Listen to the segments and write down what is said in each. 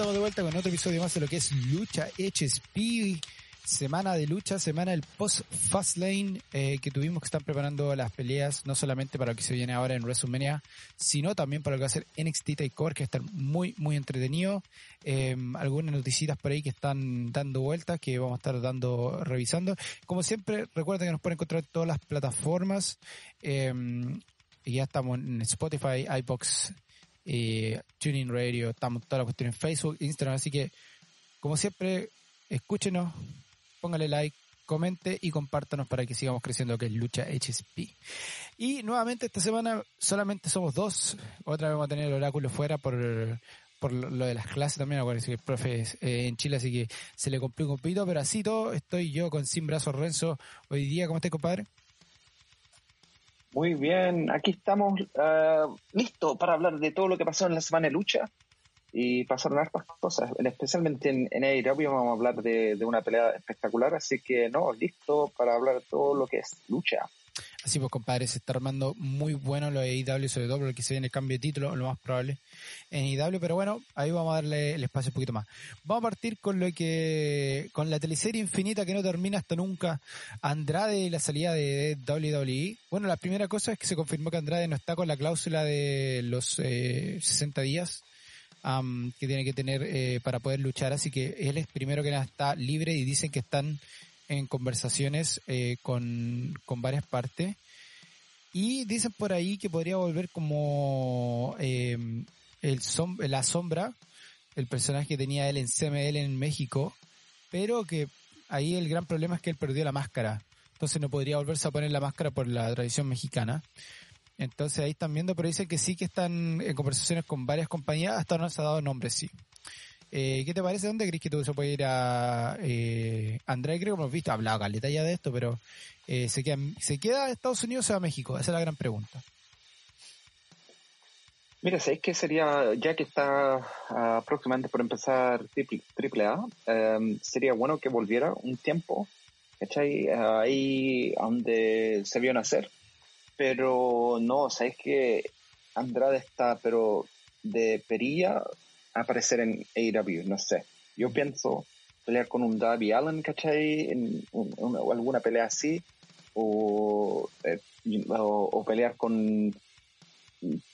estamos de vuelta con otro episodio más de lo que es Lucha HSP, semana de lucha, semana del post Fastlane eh, que tuvimos que estar preparando las peleas, no solamente para lo que se viene ahora en WrestleMania, sino también para lo que va a ser NXT TakeOver, que está muy, muy entretenido. Eh, algunas noticias por ahí que están dando vueltas, que vamos a estar dando, revisando. Como siempre, recuerden que nos pueden encontrar en todas las plataformas. Eh, ya estamos en Spotify, iBox, eh, Tuning Radio, estamos todas las cuestiones en Facebook, Instagram, así que como siempre, escúchenos, póngale like, comente y compártanos para que sigamos creciendo que es Lucha HSP. Y nuevamente esta semana solamente somos dos, otra vez vamos a tener el oráculo fuera por por lo de las clases también, acuérdense que el profe es eh, en Chile, así que se le complica un poquito, pero así todo, estoy yo con Sin Brazos Renzo hoy día, ¿cómo estás, compadre? Muy bien, aquí estamos uh, listos para hablar de todo lo que pasó en la semana de lucha y pasaron hartas cosas, especialmente en, en AEW vamos a hablar de, de, una pelea espectacular, así que no, listo para hablar de todo lo que es lucha. Así pues, compadre, se está armando muy bueno lo de IW, sobre todo porque se viene el cambio de título, lo más probable en IW, pero bueno, ahí vamos a darle el espacio un poquito más. Vamos a partir con lo que, con la teleserie infinita que no termina hasta nunca, Andrade y la salida de WWE. Bueno, la primera cosa es que se confirmó que Andrade no está con la cláusula de los eh, 60 días. Um, que tiene que tener eh, para poder luchar, así que él es primero que nada está libre y dicen que están en conversaciones eh, con, con varias partes. Y dicen por ahí que podría volver como eh, el som la sombra, el personaje que tenía él en CML en México, pero que ahí el gran problema es que él perdió la máscara. Entonces no podría volverse a poner la máscara por la tradición mexicana. Entonces ahí están viendo, pero dicen que sí que están en conversaciones con varias compañías, hasta no se ha dado nombre, sí. Eh, ¿Qué te parece? ¿Dónde crees que tú se puede ir a eh, André? Creo que hemos visto, hablado caleta ya de esto, pero eh, ¿se, queda, ¿se queda Estados Unidos o se va a México? Esa es la gran pregunta. Mira, ¿sabéis que sería, ya que está uh, próximamente por empezar triple, triple A, um, sería bueno que volviera un tiempo, ¿cachai? Uh, ahí donde se vio nacer. Pero no, ¿sabéis que Andrade está, pero de perilla aparecer en AEW, no sé. Yo pienso pelear con un Darby Allen, ¿cachai? En un, un, alguna pelea así, o, eh, o, o, pelear con,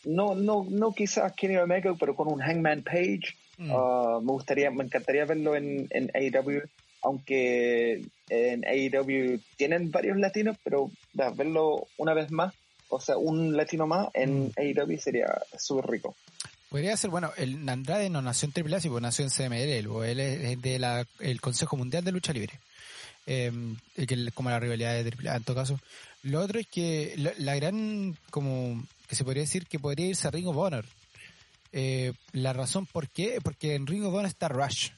no, no, no quizás Kenny Omega, pero con un Hangman Page. Mm. Uh, me gustaría, me encantaría verlo en, en AEW, aunque en AEW tienen varios latinos, pero verlo una vez más, o sea, un latino más en mm. AEW sería súper rico. Podría ser, bueno, el Andrade no nació en AAA, sino nació en CML, él es de la, el Consejo Mundial de Lucha Libre. Eh, que como la rivalidad de AAA en todo caso. Lo otro es que la, la, gran, como que se podría decir que podría irse a Ring of. Eh, la razón por qué, porque en Ring of está Rush.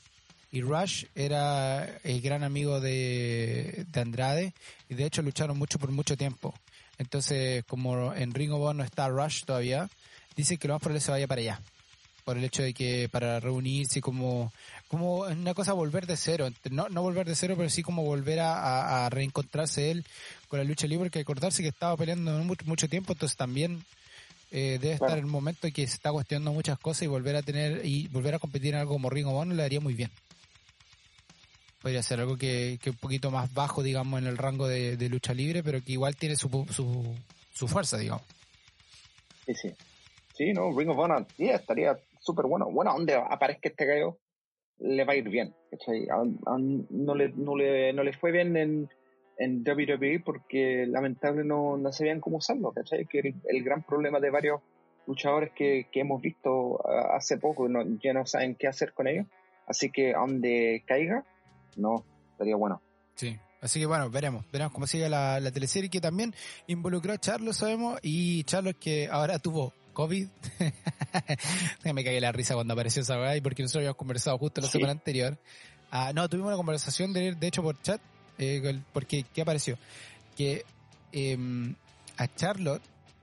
Y Rush era el gran amigo de, de Andrade y de hecho lucharon mucho por mucho tiempo. Entonces, como en Ring of está Rush todavía, dice que lo más probable se vaya para allá. Por el hecho de que para reunirse como, como una cosa volver de cero. No, no volver de cero, pero sí como volver a, a, reencontrarse él con la lucha libre, que acordarse que estaba peleando mucho, mucho tiempo, entonces también eh, debe estar el momento en que se está cuestionando muchas cosas y volver a tener, y volver a competir en algo como Ring of le haría muy bien. Podría ser algo que, que un poquito más bajo, digamos, en el rango de, de lucha libre, pero que igual tiene su, su, su fuerza, digamos. Sí, sí. Sí, no, Ring of Honor, yeah, estaría súper bueno. Bueno, donde aparezca este gallo, le va a ir bien. A, a, no, le, no, le, no le fue bien en, en WWE porque lamentable no, no sabían cómo usarlo, ¿cachai? Que el, el gran problema de varios luchadores que, que hemos visto hace poco, no, ya no saben qué hacer con ellos. Así que donde caiga, no, estaría bueno. Sí. Así que bueno, veremos, veremos cómo sigue la, la teleserie que también involucró a Charlos, sabemos, y Charlos que ahora tuvo COVID. me cagué la risa cuando apareció esa weá y porque nosotros habíamos conversado justo la sí. semana anterior. Ah, no, tuvimos una conversación de, de hecho por chat, eh, porque ¿qué apareció? Que eh, a Charlotte,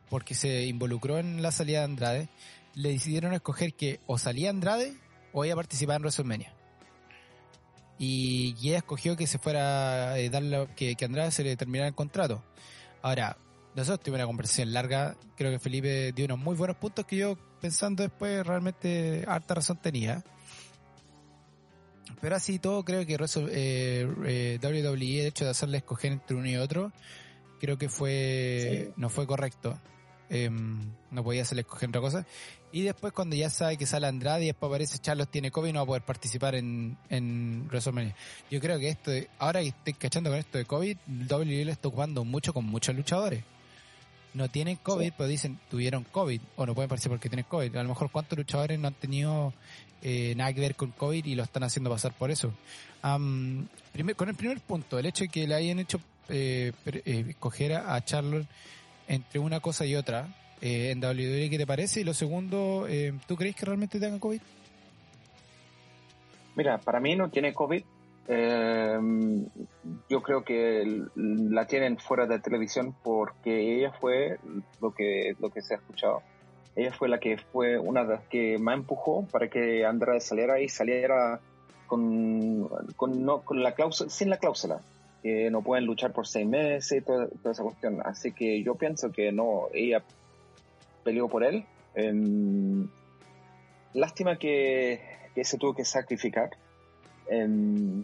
porque se involucró en la salida de Andrade, le decidieron escoger que o salía Andrade o ella participaba en WrestleMania. Y, y ella escogió que se fuera a eh, darle, que, que Andrade se le terminara el contrato. Ahora, nosotros tuvimos una conversación larga. Creo que Felipe dio unos muy buenos puntos que yo, pensando después, realmente harta razón tenía. Pero así todo, creo que eh, eh, WWE, el hecho de hacerle escoger entre uno y otro, creo que fue no fue correcto. Em, no podía hacerle escoger otra cosa. Y después cuando ya sabe que sale Andrade y después aparece Charlos tiene COVID no va a poder participar en, en WrestleMania. Yo creo que esto, ahora que estoy cachando con esto de COVID, WWE le está ocupando mucho con muchos luchadores. No tienen COVID, pero dicen tuvieron COVID o no pueden participar porque tienen COVID. A lo mejor cuántos luchadores no han tenido eh, nada que ver con COVID y lo están haciendo pasar por eso. con el primer punto, el hecho de que le hayan hecho eh, eh, escoger a Charlotte entre una cosa y otra eh, en WWE, ¿qué te parece? Y lo segundo, eh, ¿tú crees que realmente tenga COVID? Mira, para mí no tiene COVID. Eh, yo creo que la tienen fuera de televisión porque ella fue lo que lo que se ha escuchado. Ella fue la que fue una de las que más empujó para que Andrade saliera y saliera con, con, no, con la cláusula, sin la cláusula que no pueden luchar por seis meses y toda, esa cuestión. Así que yo pienso que no, ella peleó por él. Em, lástima que, se tuvo que sacrificar. Eh,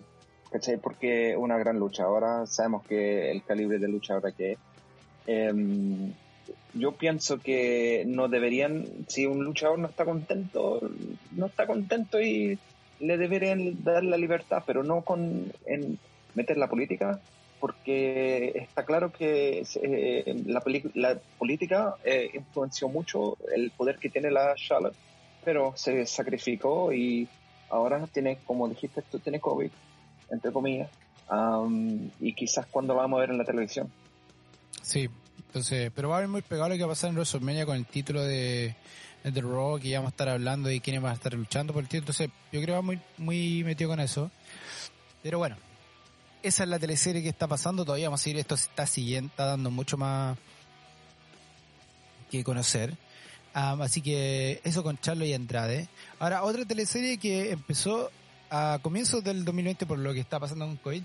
¿cachai? Porque una gran lucha. Ahora sabemos que el calibre de lucha ahora que es. Em, yo pienso que no deberían, si un luchador no está contento, no está contento y le deberían dar la libertad, pero no con en, meter la política, porque está claro que eh, la, la, política eh, influenció mucho el poder que tiene la Charlotte, pero se sacrificó y ahora tiene, como dijiste, tú tienes COVID, entre comillas, y quizás cuando vamos a ver en la televisión. Sí, entonces, pero va a haber muy pegado lo que va a pasar en WrestleMania con el título de, The Rock y ya vamos a estar hablando de quiénes van a estar luchando por el título, entonces yo creo que va muy, muy metido con eso. Pero bueno, esa es la teleserie que está pasando. Todavía vamos a seguir. Esto está siguiendo, está dando mucho más que conocer. así que eso con Charlo y Andrade. Ahora, otra teleserie que empezó a comienzos del 2020 por lo que está pasando con COVID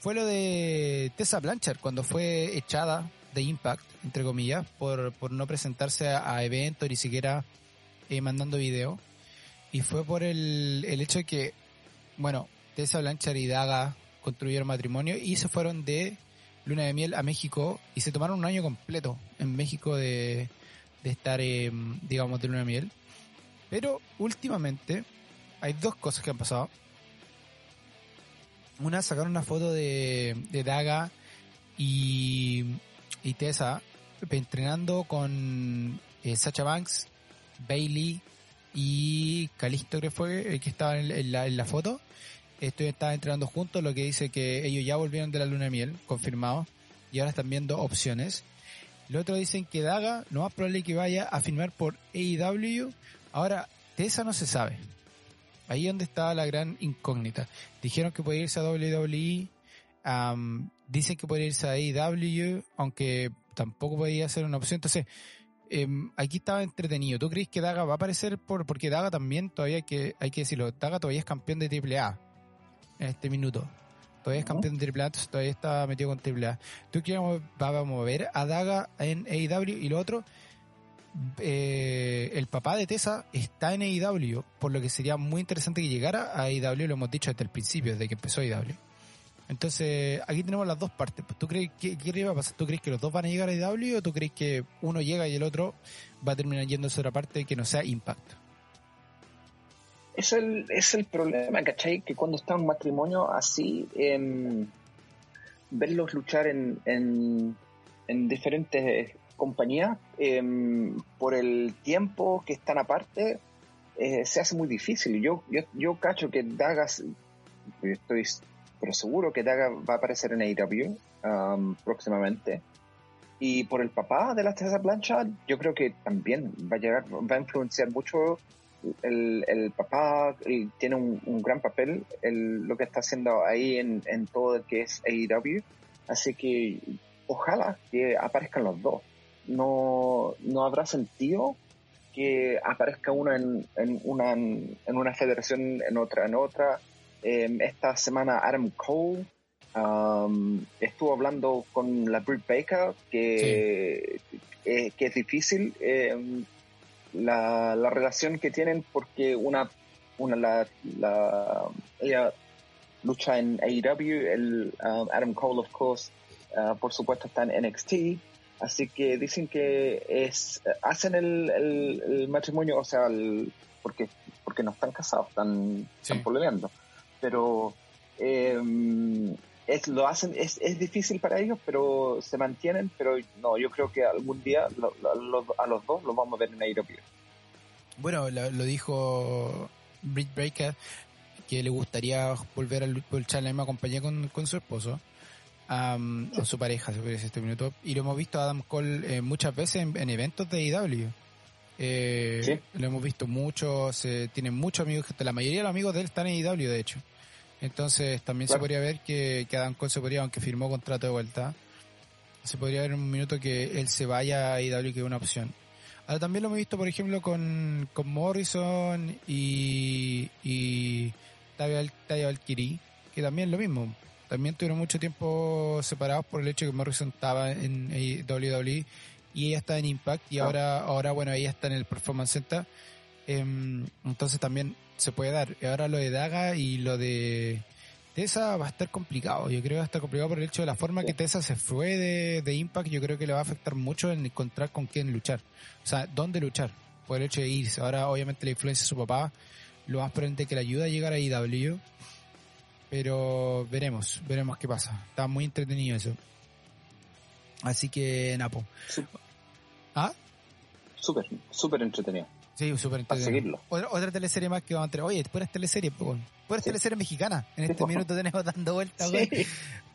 fue lo de Tessa Blanchard cuando fue echada de Impact, entre comillas, por, por no presentarse a, eventos ni siquiera eh, mandando video. Y fue por el, el hecho de que, bueno, Tessa Blanchard y Daga construyeron matrimonio y se fueron de luna de miel a México y se tomaron un año completo en México de, de estar, eh, digamos, de luna de miel. Pero últimamente hay dos cosas que han pasado. Una, sacaron una foto de, de Daga y, y Tessa entrenando con eh, Sacha Banks, Bailey y Calisto, que fue el que estaba en, la, foto. Estoy, estaba entrenando juntos, lo que dice que ellos ya volvieron de la luna de miel, confirmado, y ahora están viendo opciones. Lo otro dicen que Daga, no más probable que vaya a firmar por AEW. Ahora, de esa no se sabe. Ahí es donde está la gran incógnita. Dijeron que puede irse a WWE, dicen que puede irse a AEW, aunque tampoco podría ser una opción. Entonces, em, aquí estaba entretenido. ¿Tú crees que Daga va a aparecer por, porque Daga también todavía hay que, hay que decirlo, Daga todavía es campeón de AAA en este minuto. Todavía es campeón de AAA, todavía está metido con AAA. ¿Tú quieres vamos a ver a Daga en AEW y lo otro? Eh, el papá de Tessa está en AEW, por lo que sería muy interesante que llegara a AEW, lo hemos dicho desde el principio, desde que empezó AEW. Entonces, aquí tenemos las dos partes. ¿Tú crees que va a pasar? ¿Tú crees que los dos van a llegar a AEW o tú crees que uno llega y el otro va a terminar yendo a otra parte que no sea Impact? es el, es el problema, ¿cachai? Que cuando está un matrimonio así, em, verlos luchar en, en, diferentes compañías, em, por el tiempo que están aparte, eh, se hace muy difícil. Yo, yo, yo cacho que Daga, estoy pero seguro que Daga va a aparecer en AEW próximamente. Y por el papá de la Teresa Plancha, yo creo que también va a llegar, va a influenciar mucho el, el papá tiene un, gran papel el, lo que está haciendo ahí en, en todo lo que es AEW. Así que ojalá que aparezcan los dos. No, no habrá sentido que aparezca uno en, en, una, en una federación, en otra, en otra. Em, esta semana Adam Cole um, estuvo hablando con la Britt Baker que, eh, que es difícil eh, la, la, relación que tienen porque una, una la, la ella lucha en AEW, el um, Adam Cole of course uh, por supuesto está en NXT, así que dicen que es hacen el, el, matrimonio, o sea, porque porque no están casados, están, están peleando, pero eh, es, lo hacen, es, es difícil para ellos, pero se mantienen, pero no, yo creo que algún día a los dos los vamos a ver en AEW. Bueno, lo, dijo Britt Breaker, que le gustaría volver a luchar en la misma compañía con, con su esposo, o su pareja, se puede decir este minuto, y lo hemos visto a Adam Cole eh, muchas veces en, eventos de AEW. Eh, Lo hemos visto mucho, se, tiene muchos amigos, la mayoría de los amigos de él están en AEW, de hecho. Entonces también se podría ver que, que Adam Cole se podría, aunque firmó contrato de vuelta, se podría ver en un minuto que él se vaya a IW que es una opción. Ahora también lo hemos visto, por ejemplo, con, con Morrison y, y Taya Valkyrie, que también lo mismo. También tuvieron mucho tiempo separados por el hecho de que Morrison estaba en WWE y ella está en Impact y ah. ahora, ahora bueno, ella está en el Performance Center. Em, entonces también se puede dar. Y ahora lo de Daga y lo de Tessa va a estar complicado. Yo creo que va a estar complicado por el hecho de la forma que Tessa se fue de, Impact. Yo creo que le va a afectar mucho en encontrar con quién luchar. O sea, dónde luchar. Por el hecho de irse. Ahora, obviamente, la influencia de su papá lo más probable que le ayuda a llegar a IW. Pero veremos, veremos qué pasa. Está muy entretenido eso. Así que, Napo. ¿Ah? Súper, súper entretenido. Sí, súper seguirlo. Otra, otra, teleserie más que vamos a tener. Oye, puras teleseries, pues. Puras sí. teleseries mexicanas. En este minuto tenemos dando vueltas, güey.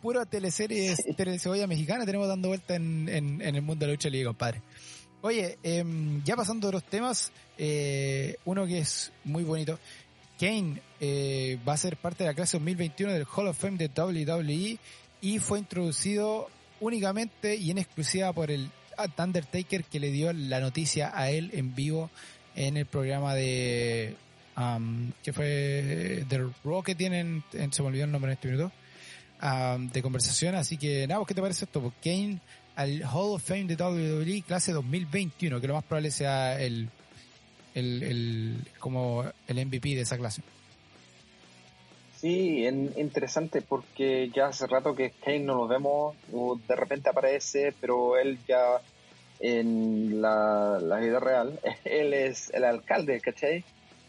Pura teleseries, cebolla mexicana tenemos dando vueltas en, en, en, el mundo de la lucha libre, compadre. Oye, eh, ya pasando de los temas, eh, uno que es muy bonito. Kane eh, va a ser parte de la clase 2021 del Hall of Fame de WWE y fue introducido únicamente y en exclusiva por el Undertaker que le dio la noticia a él en vivo en el programa de um, que fue The Raw que tienen, se me olvidó el nombre en este minuto, um, de conversación, así que nada, ¿qué te parece esto? Pues Kane al Hall of Fame de WWE clase 2021, que lo más probable sea el, el, el como el MVP de esa clase. Sí, en, interesante porque ya hace rato que Kane no lo vemos, o de repente aparece, pero él ya en la, vida real, él es el alcalde, ¿cachai?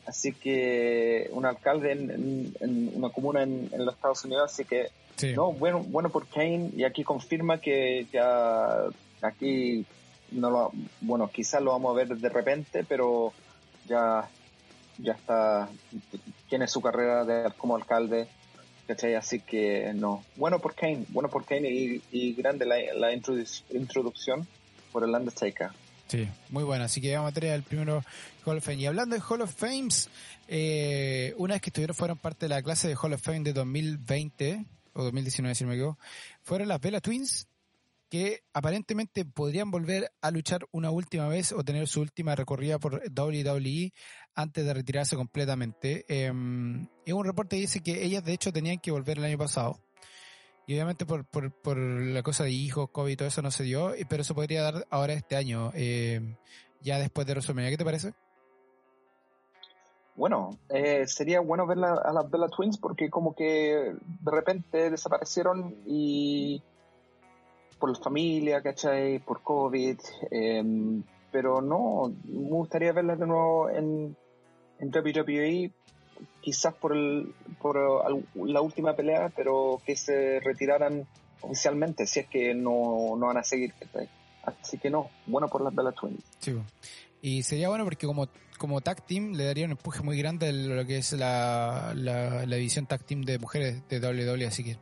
Así que un alcalde en, una comuna en, los Estados Unidos, así que no, bueno, bueno por Kane y aquí confirma que ya aquí no lo, bueno, quizás lo vamos a ver de repente, pero ya ya está tiene su carrera de, como alcalde, ¿cachai? Así que no, bueno por Kane, bueno por Kane y, grande la, introducción por el Undertaker. Sí, muy bueno. Así que vamos a tener el primero Hall of Fame. Y hablando de Hall of Fames, eh, una vez que estuvieron, fueron parte de la clase de Hall of Fame de 2020, o 2019 si no me equivoco, fueron las Bella Twins, que aparentemente podrían volver a luchar una última vez o tener su última recorrida por WWE antes de retirarse completamente. Eh, es un reporte dice que ellas de hecho tenían que volver el año pasado y obviamente por, por, por la cosa de hijos, COVID y todo eso no se dio, pero eso podría dar ahora este año, eh, ya después de WrestleMania. ¿Qué te parece? Bueno, eh, sería bueno ver a las Bella Twins porque como que de repente desaparecieron y por la familia, ¿cachai? Por COVID, em, pero no, me gustaría verlas de nuevo en, en WWE quizás por, el, por la última pelea, pero que se retiraran oficialmente, si es que no, no van a seguir. Así que no, bueno por las Bella Twins. Sí, y sería bueno porque como, como tag team le daría un empuje muy grande a lo que es la, la, la división tag team de mujeres de WWE, así que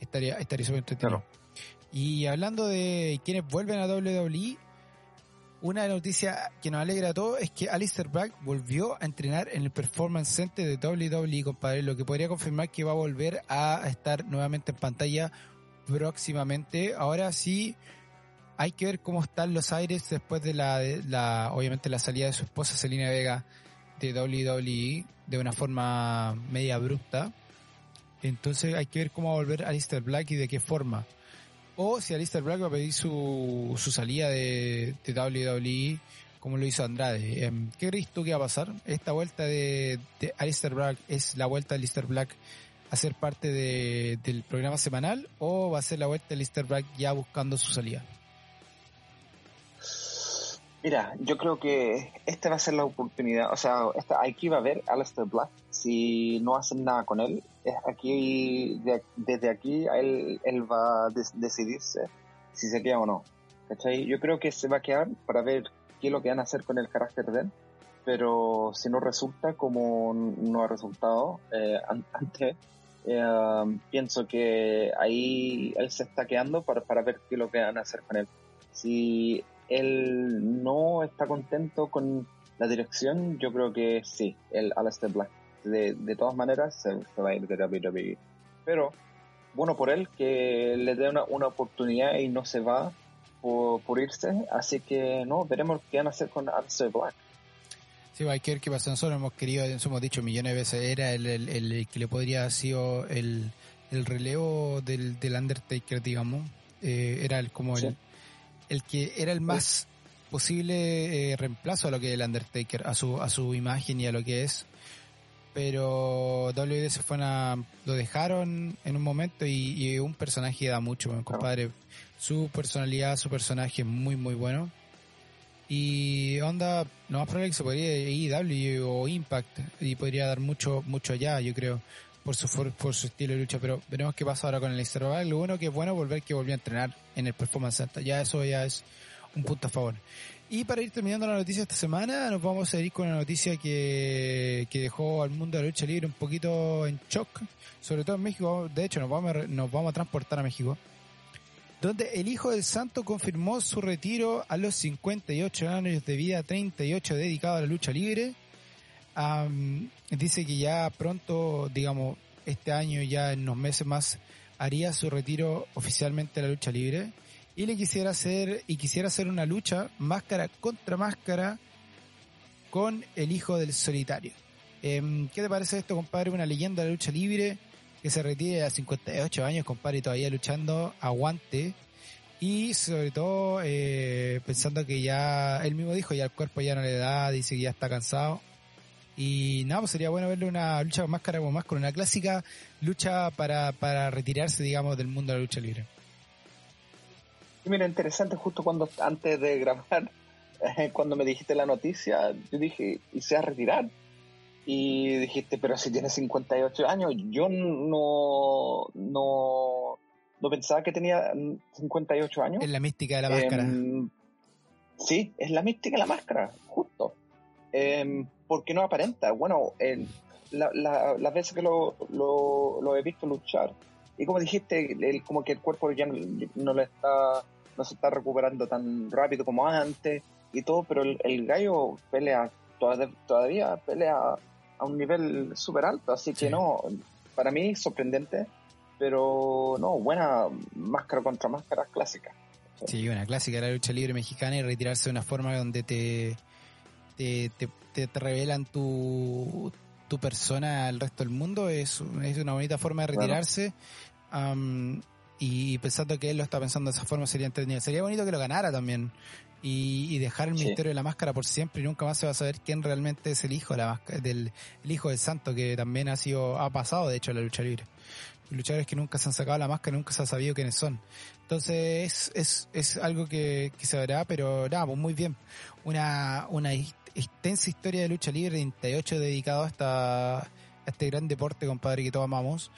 estaría, estaría súper entretenido. Y hablando de quienes vuelven a WWE, una noticia que nos alegra a todos es que Alistair Black volvió a entrenar en el Performance Center de WWE, compadre, lo que podría confirmar que va a volver a estar nuevamente en pantalla próximamente. Ahora sí, hay que ver cómo están los aires después de la, la obviamente la salida de su esposa Selina Vega de WWE de una forma media abrupta. Entonces hay que ver cómo va a volver Alistair Black y de qué forma. O si Alistair Black va a pedir su, su salida de, WWE como lo hizo Andrade. Em, ¿Qué crees tú que va a pasar? ¿Esta vuelta de, Alistair Black es la vuelta de Alistair Black a ser parte de, del programa semanal o va a ser la vuelta de Alistair Black ya buscando su salida? Mira, yo creo que esta va a ser la oportunidad, o sea, esta, aquí va a ver Alistair Black, si no hacen nada con él, aquí, desde aquí él, él va a decidirse si se queda o no. Yo creo que se va a quedar para ver qué es lo que van a hacer con el carácter de él, pero si no resulta como no ha resultado eh, antes, eh, pienso que ahí él se está quedando para, para ver qué es lo que van a hacer con él. Si él no está contento con la dirección, yo creo que sí, el Alastair Black. De, de todas maneras, se, va a ir de WWE. Pero, bueno por él, que le dé una, una oportunidad y no se va por, por, irse. Así que, no, veremos qué van a hacer con Alastair Black. Sí, hay que ver qué pasa. Nosotros hemos querido, hemos dicho millones de veces, era el, el, el que le podría haber sido el, el relevo del, del Undertaker, digamos. Eh, era el, como el el que era el más posible eh, reemplazo a lo que es el Undertaker, a su, a su imagen y a lo que es. Pero WWE se fue a, lo dejaron en un momento y, un personaje da mucho, compadre. Su personalidad, su personaje es muy, muy bueno. Y onda, lo más probable que se podría ir W o Impact y podría dar mucho, mucho allá, yo creo, por su, por, su estilo de lucha. Pero veremos qué pasa ahora con el Easter Lo bueno que es bueno volver que volvió a entrenar en el Performance Center. Ya eso ya es un punto a favor. Y para ir terminando la noticia esta semana, nos vamos a ir con una noticia que, que dejó al mundo de la lucha libre un poquito en shock, sobre todo en México. De hecho, nos vamos a, nos vamos a transportar a México, donde el Hijo del Santo confirmó su retiro a los 58 años de vida, 38 dedicado a la lucha libre. dice que ya pronto, digamos, este año, ya en unos meses más, haría su retiro oficialmente de la lucha libre y le quisiera hacer y quisiera hacer una lucha máscara contra máscara con el hijo del solitario. Em, ¿Qué te parece esto, compadre? Una leyenda de la lucha libre que se retire a 58 años, compadre, y todavía luchando, aguante. Y sobre todo, eh, pensando que ya, él mismo dijo, ya el cuerpo ya no le da, dice que ya está cansado. Y nada, pues sería bueno verle una lucha con máscara como más con una clásica lucha para, para retirarse, digamos, del mundo de la lucha libre. Mira, interesante, justo cuando antes de grabar, cuando me dijiste la noticia, yo dije, ¿y se va a retirar? Y dijiste, pero si tiene 58 años, yo no, no, no pensaba que tenía 58 años. Es la mística de la máscara. Em, sí, es la mística de la máscara, justo. Eh, porque no aparenta. Bueno, la, las veces que lo, lo, he visto luchar, y como dijiste, el, como que el cuerpo ya no, le está, no se está recuperando tan rápido como antes y todo, pero el, gallo pelea todavía, pelea a un nivel súper alto, así que no, para mí sorprendente, pero no, buena máscara contra máscara clásica. Sí, una clásica de la lucha libre mexicana y retirarse de una forma donde te, te, te, revelan tu, tu persona al resto del mundo, es, es una bonita forma de retirarse. y pensando que él lo está pensando de esa forma sería entretenido. Sería bonito que lo ganara también. Y, dejar el misterio de la máscara por siempre y nunca más se va a saber quién realmente es el hijo la del el hijo del santo que también ha sido ha pasado de hecho a la lucha libre luchadores que nunca se han sacado la máscara nunca se ha sabido quiénes son. Entonces es, es, es algo que, que se verá pero nada pues muy bien. Una una extensa historia de lucha libre, 38 dedicado a, este gran deporte, compadre, que todos amamos.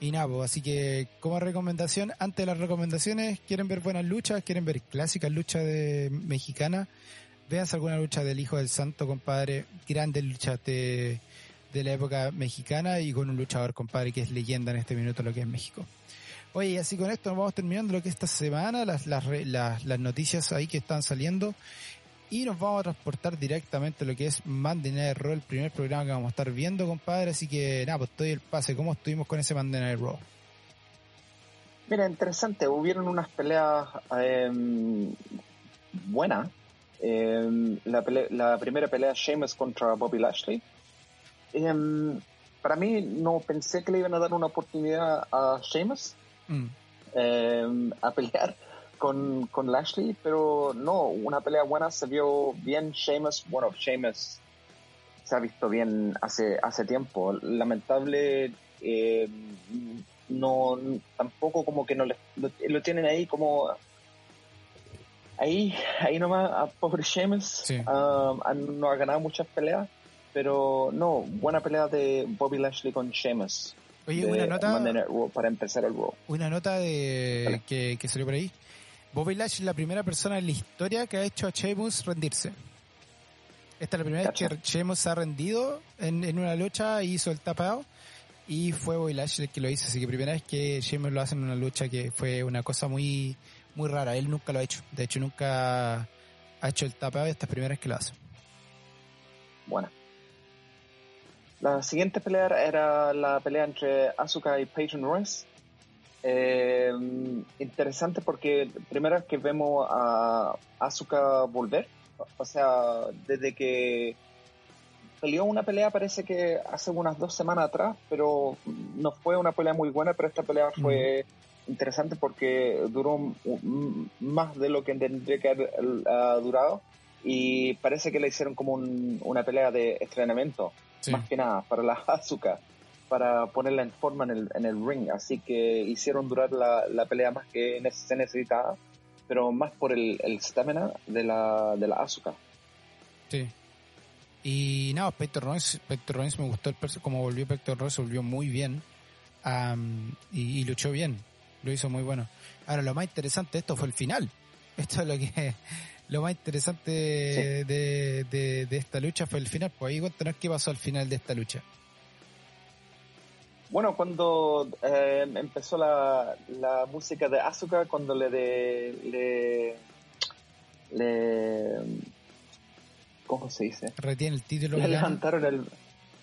Y nada, pues, así que como recomendación, antes de las recomendaciones, quieren ver buenas luchas, quieren ver clásicas luchas de mexicana, vean alguna lucha del Hijo del Santo, compadre, grandes luchas de, de la época mexicana y con un luchador, compadre, que es leyenda en este minuto lo que es México. Oye, y así con esto nos vamos terminando lo que esta semana, las, las, noticias ahí que están saliendo y nos vamos a transportar directamente a lo que es Monday Night Raw, el primer programa que vamos a estar viendo, compadre. Así que nada, pues estoy el pase. ¿Cómo estuvimos con ese Monday Night Raw? Mira, interesante. Hubieron unas peleas em, buenas. Em, la, la, primera pelea, Sheamus contra Bobby Lashley. Em, para mí no pensé que le iban a dar una oportunidad a Sheamus Mm. eh, a pelear con, con Lashley, pero no, una pelea buena se vio bien Sheamus, bueno, Sheamus se ha visto bien hace, hace tiempo, lamentable eh, no tampoco como que no le, lo, lo tienen ahí como ahí, ahí nomás a pobre Sheamus Sí. ha- no ha ganado muchas peleas, pero no, buena pelea de Bobby Lashley con Sheamus. Oye, una nota, para empezar el Raw. una nota de Dale. que, que salió por ahí. Bobby Lashley es la primera persona en la historia que ha hecho a Sheamus rendirse. Esta es la primera vez que Sheamus se ha rendido en, en una lucha y hizo el tapado. Y fue Bobby Lashley el que lo hizo. Así que primera vez que Sheamus lo hace en una lucha que fue una cosa muy, muy rara. Él nunca lo ha hecho. De hecho, nunca ha hecho el tapado y esta es la primera vez que lo hace. Buena. La siguiente pelea era la pelea entre Asuka y Peyton Royce. Eh, interesante porque primera vez que vemos a Asuka volver, o sea, desde que peleó una pelea parece que hace unas dos semanas atrás, pero no fue una pelea muy buena, pero esta pelea fue interesante porque duró más de lo que tendría que haber uh, durado. Y parece que le hicieron como un- una pelea de entrenamiento Sí. más que nada para la Asuka para ponerla en forma en el, en el ring así que hicieron durar la, la pelea más que se necesitaba pero más por el el stamina de la de la Asuka Sí. Y nada, Pector Royce, Pector Royce me gustó el como volvió Pector Royce, volvió muy bien y, y luchó bien, lo hizo muy bueno. Ahora, lo más interesante de esto fue el final. Esto es lo que lo más interesante de, de, de esta lucha fue el final. Pues ahí cuéntanos qué pasó al final de esta lucha. Bueno, cuando eh, empezó la, la música de Asuka, cuando le, de, le, le, ¿cómo se dice? Retiene el título. Le levantaron el,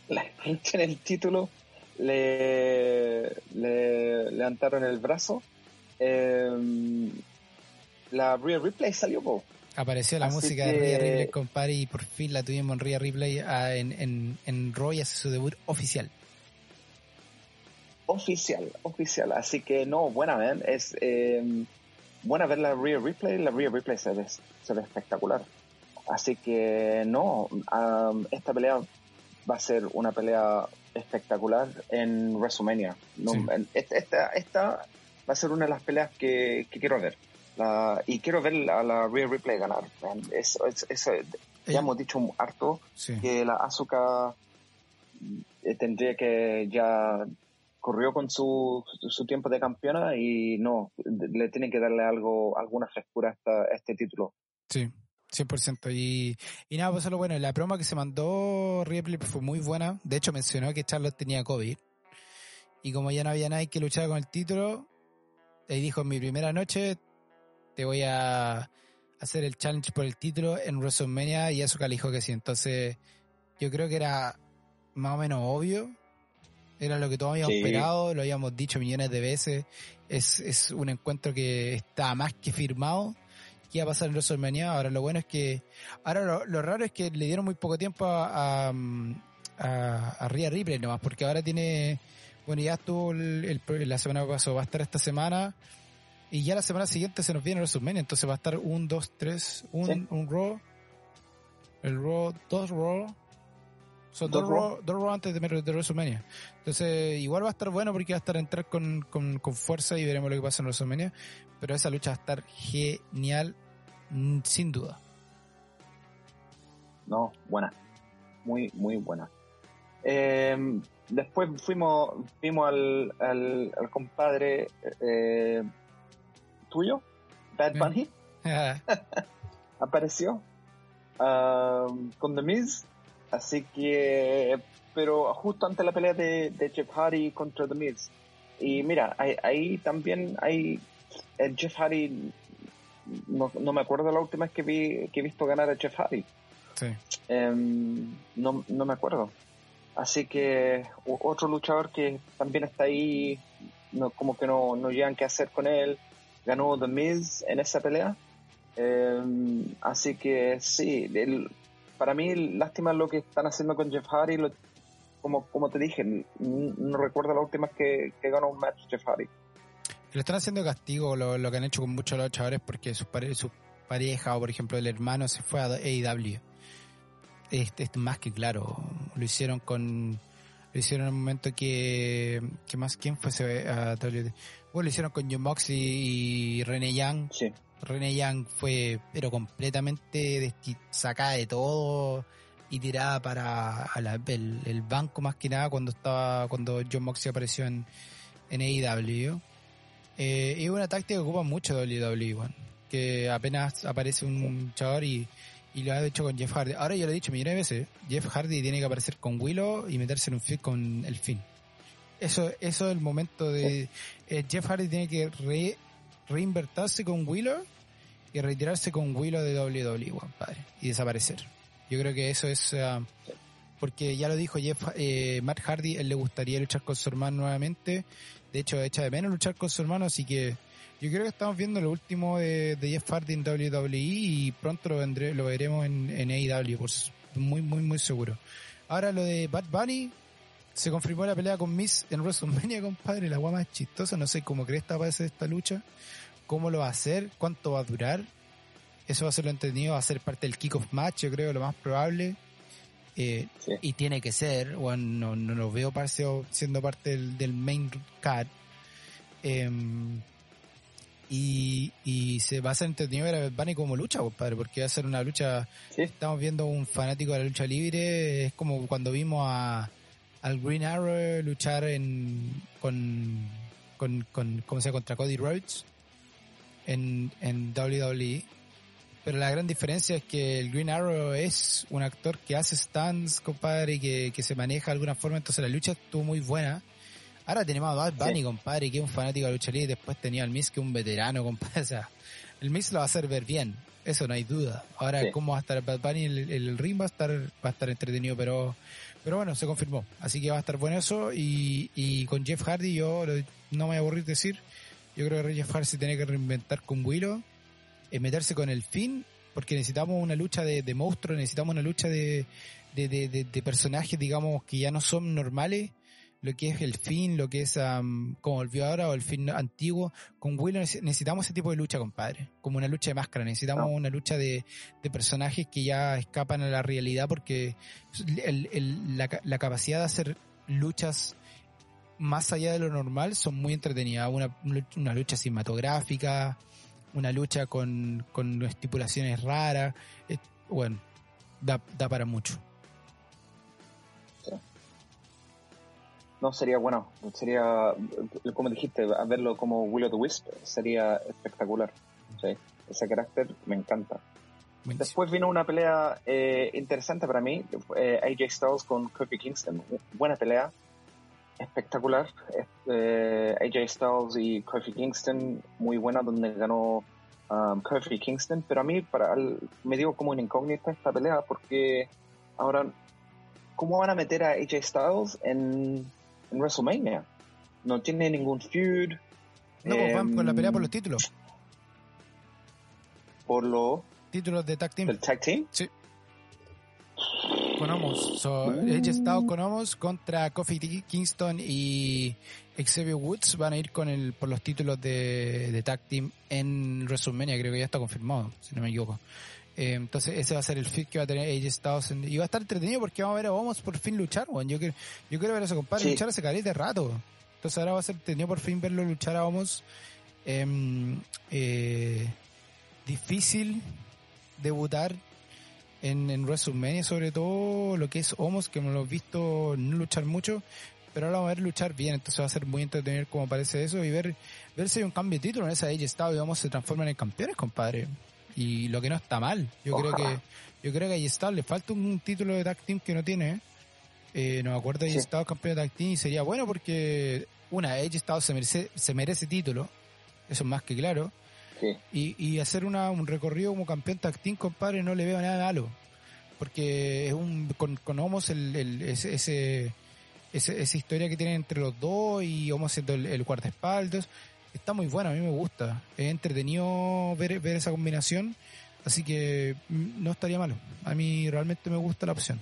le el título, le, le levantaron el brazo. eh, la Real Replay salió, po. Apareció la Así música de Rhea Ripley, compadre, y por fin la tuvimos en Rhea Ripley ah, en, en, en Raw y hace su debut oficial. oficial, oficial. Así que no, buena, man. Es eh, buena ver la Real Replay. La Real Replay se ve, se ve espectacular. Así que no, um, esta pelea va a ser una pelea espectacular en WrestleMania. No, Sí. esta, esta va a ser una de las peleas que, que quiero ver. La- y quiero ver a la Real Replay ganar. Es, es- es- ya hemos dicho harto sí. que la Asuka eh, tendría que ya corrió con su, su tiempo de campeona y no, le tienen que darle algo, alguna frescura a, este título. Sí, 100%. Y, y nada, pues lo bueno. La promo que se mandó Ripley fue muy buena. De hecho, mencionó que Charlotte tenía COVID. Y como ya no había nadie que luchara con el título, le dijo en mi primera noche, te voy a hacer el challenge por el título en WrestleMania y Asuka le dijo que sí. Entonces, yo creo que era más o menos obvio. Era lo que todos habíamos Sí. esperado, lo habíamos dicho millones de veces. Es, es un encuentro que está más que firmado que iba a pasar en WrestleMania. Ahora lo bueno es que, ahora lo, lo raro es que le dieron muy poco tiempo a, a, a, a Rhea Ripley nomás, porque ahora tiene, bueno, ya estuvo el, el- la semana pasada, va a estar esta semana, y ya la semana siguiente se nos viene WrestleMania, entonces va a estar un, dos, tres, un, Sí. un Raw, el Raw, dos Raw, son dos, Raw, Raw. antes de, de WrestleMania. Entonces, igual va a estar bueno porque va a estar a entrar con, con, con fuerza y veremos lo que pasa en WrestleMania. Pero esa lucha va a estar genial, mm, sin duda. No, buena. Muy, muy buena. Eh, después fuimos, vimos al, al, al compadre eh, tuyo, Bad Bien. Bunny, apareció ah, con The Miz. Así que, pero justo antes de la pelea de, de Jeff Hardy contra The Miz. Y mira, ahí, ahí también hay el Jeff Hardy. No, no me acuerdo la última vez que vi que he visto ganar a Jeff Hardy. sí. Em, no, no me acuerdo. Así que otro luchador que también está ahí, no, como que no, no llegan qué hacer con él, ganó The Miz en esa pelea. Em, así que sí, el- para mí lástima lo que están haciendo con Jeff Hardy, lo- como, como te dije, no, recuerdo la última que, que ganó un match Jeff Hardy. Le están haciendo castigo lo, lo que han hecho con muchos chavales porque su, pare, su pareja o por ejemplo el hermano se fue a AEW. Este es más que claro. Lo hicieron con lo hicieron en un momento que, que más, ¿quién fue ese a Bueno, lo hicieron con John Moxley y René Young. Sí. René Young fue, pero completamente sacada de todo y tirada para el, banco más que nada cuando estaba, cuando John Moxley apareció en, en AEW. Eh, es una táctica que ocupa mucho WWE, que apenas aparece un chaval y y lo ha hecho con Jeff Hardy. Ahora yo lo he dicho millones de veces, Jeff Hardy tiene que aparecer con Willow y meterse en un fit con el fin. Eso, eso es el momento de... Eh, Jeff Hardy tiene que re, reinvertirse con Willow y retirarse con Willow de WWE, padre, y desaparecer. Yo creo que eso es... Ah, porque ya lo dijo Jeff, eh, Matt Hardy, él le gustaría luchar con su hermano nuevamente. De hecho, echa de menos luchar con su hermano, así que yo creo que estamos viendo lo último de, Jeff Hardy en WWE y pronto lo, vendré, lo veremos en, en AEW, pues muy, muy, muy seguro. Ahora lo de Bad Bunny, se confirmó la pelea con Miss en WrestleMania, compadre, la guama es chistosa, no sé cómo crees que va a ser esta lucha, cómo lo va a hacer, cuánto va a durar, eso va a ser lo entendido, va a ser parte del kickoff match, yo creo, lo más probable. Eh, y tiene que ser, bueno, no, lo veo siendo parte del, main card. Eh, y, y se va a ser entretenido ver a Bunny como lucha, compadre, porque va a ser una lucha. Estamos viendo un fanático de la lucha libre, es como cuando vimos a al Green Arrow luchar en con con, con ¿cómo se llama? contra Cody Rhodes en, en WWE. Pero la gran diferencia es que el Green Arrow es un actor que hace stands, compadre, y que, que se maneja de alguna forma, entonces la lucha estuvo muy buena Ahora tenemos a Bad Bunny, compadre, que es un fanático de lucha libre, y después tenía al Miz, que es un veterano, compadre. O sea, el Miz lo va a hacer ver bien, eso no hay duda. Ahora, cómo va a estar Bad Bunny, el, el, ring va a estar, va a estar entretenido, pero, pero bueno, se confirmó. Así que va a estar bueno eso. Y, y con Jeff Hardy, yo no me voy a aburrir decir, yo creo que Jeff Hardy se tiene que reinventar con Willow, eh, meterse con el fin, porque necesitamos una lucha de, de monstruos, necesitamos una lucha de, de, de, de, personajes, digamos, que ya no son normales lo que es el fin, lo que es como el ahora o el fin antiguo. Con Willow necesitamos ese tipo de lucha, compadre. Como una lucha de máscara. Necesitamos una lucha de, personajes que ya escapan a la realidad porque la, capacidad de hacer luchas más allá de lo normal son muy entretenidas. Una, una lucha cinematográfica, una lucha con, con estipulaciones raras. bueno, da, da para mucho. No, sería bueno. Sería, como dijiste, verlo como Will of the Wisp sería espectacular. Ese carácter me encanta. Después vino una pelea eh, interesante para mí, eh, AJ Styles con Kofi Kingston. Buena pelea, espectacular. Eh, AJ Styles y Kofi Kingston, muy buena, donde ganó um, Kofi Kingston. Pero a mí para me dio como una incógnita esta pelea, porque ahora, ¿cómo van a meter a AJ Styles en en WrestleMania. No tiene ningún feud. No, pues van con la pelea por los títulos. Por los títulos de tag team. ¿El tag team? Sí. Con Homos. So, uh. estado con Homos contra Kofi Kingston y Xavier Woods van a ir con el por los títulos de, de tag team en WrestleMania. Creo que ya está confirmado, si no me equivoco. Eh, entonces ese va a ser el fit que va a tener AJ Styles y va a estar entretenido porque vamos a ver a vamos por fin luchar, Yo quiero, yo quiero ver a ese compadre luchar ese carete de rato. Entonces ahora va a ser entretenido por fin verlo luchar a Homos. Em, eh, difícil debutar en, en WrestleMania, sobre todo lo que es Homos, que hemos visto no luchar mucho, pero ahora vamos a ver luchar bien, entonces va a ser muy entretenido como parece eso y ver, ver si hay un cambio de título en esa AJ Styles y vamos se transforman en campeones, compadre y lo que no está mal. Yo creo que yo creo que ahí está, le falta un, título de tag team que no tiene. Eh, no me acuerdo de estado campeón de tag team y sería bueno porque una, Estado se merece, se merece título, eso es más que claro. Y, y hacer una, un recorrido como campeón tag team, compadre, no le veo nada malo. Porque es un, con, con Homos el, el, ese, ese, esa historia que tienen entre los dos y Homos siendo el, el guardaespaldas está muy bueno, a mí me gusta. Es entretenido ver, ver esa combinación, así que no estaría malo. A mí realmente me gusta la opción.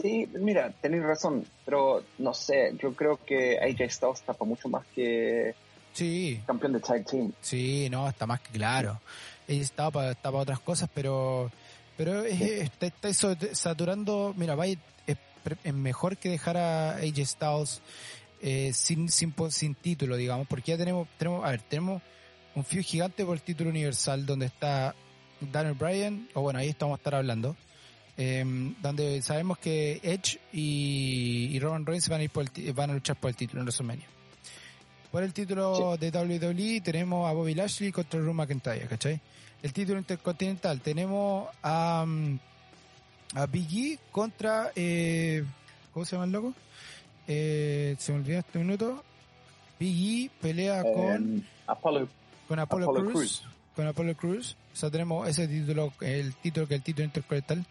Sí, mira, tenéis razón, pero no sé, yo creo que AJ Styles tapa mucho más que sí. campeón de Tag Team. Sí, no, está más que claro. AJ Styles para otras cosas, pero pero está, saturando, mira, vaya, es, es, mejor que dejar a AJ Styles eh, sin, sin, sin título, digamos, porque ya tenemos, tenemos, a ver, tenemos un feud gigante por el título universal donde está Daniel Bryan, o bueno, ahí estamos a estar hablando, eh, donde sabemos que Edge y, y Roman Reigns van a, ir por el, van a luchar por el título en WrestleMania. Por el título de WWE tenemos a Bobby Lashley contra Drew McIntyre, ¿cachai? El título intercontinental tenemos a, mm, a Big E contra, eh, ¿cómo se llama el loco? Eh, se me olvidó este minuto. Big E pelea Eh, con, Apollo, con Apollo, Apollo Cruz, Crews. Con Apollo Cruz. O sea, tenemos ese título, el título que es el título intercontinental.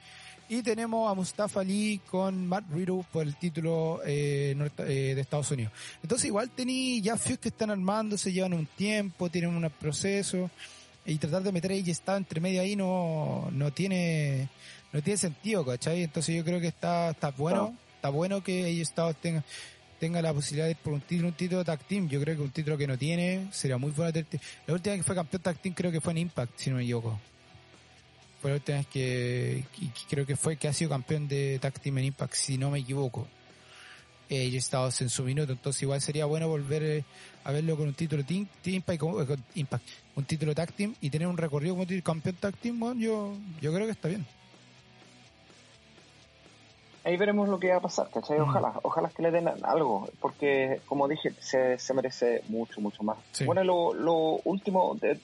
Y tenemos a Mustafa Ali con Matt Riddle por el título eh, norte- eh, de Estados Unidos. Entonces igual tení ya feuds que están armándose, llevan un tiempo, tienen un proceso. Y tratar de meter ahí y está entre medio ahí no, no tiene no tiene sentido, ¿cachai? Entonces yo creo que está, está bueno, No. Está bueno que ellos tenga, tenga la posibilidad de ir por un título, un título de tag team. Yo creo que un título que no tiene, sería muy bueno tener- La última vez que fue campeón tag team creo que fue en Impact, si no me equivoco. Fue la última vez que, que- creo que fue que ha sido campeón de tag team en Impact, si no me equivoco. Eh, y Estados en su minuto, entonces igual sería bueno volver eh, a verlo con un título team, Impact, eh, Impact, un título tag team y tener un recorrido como campeón tag team, bueno, yo, yo creo que está bien. Ahí veremos lo que va a pasar, ¿cachai? Ojalá, ojalá que le den algo, porque como dije, se, se merece mucho, mucho más. Sí. Bueno, lo, lo último, de-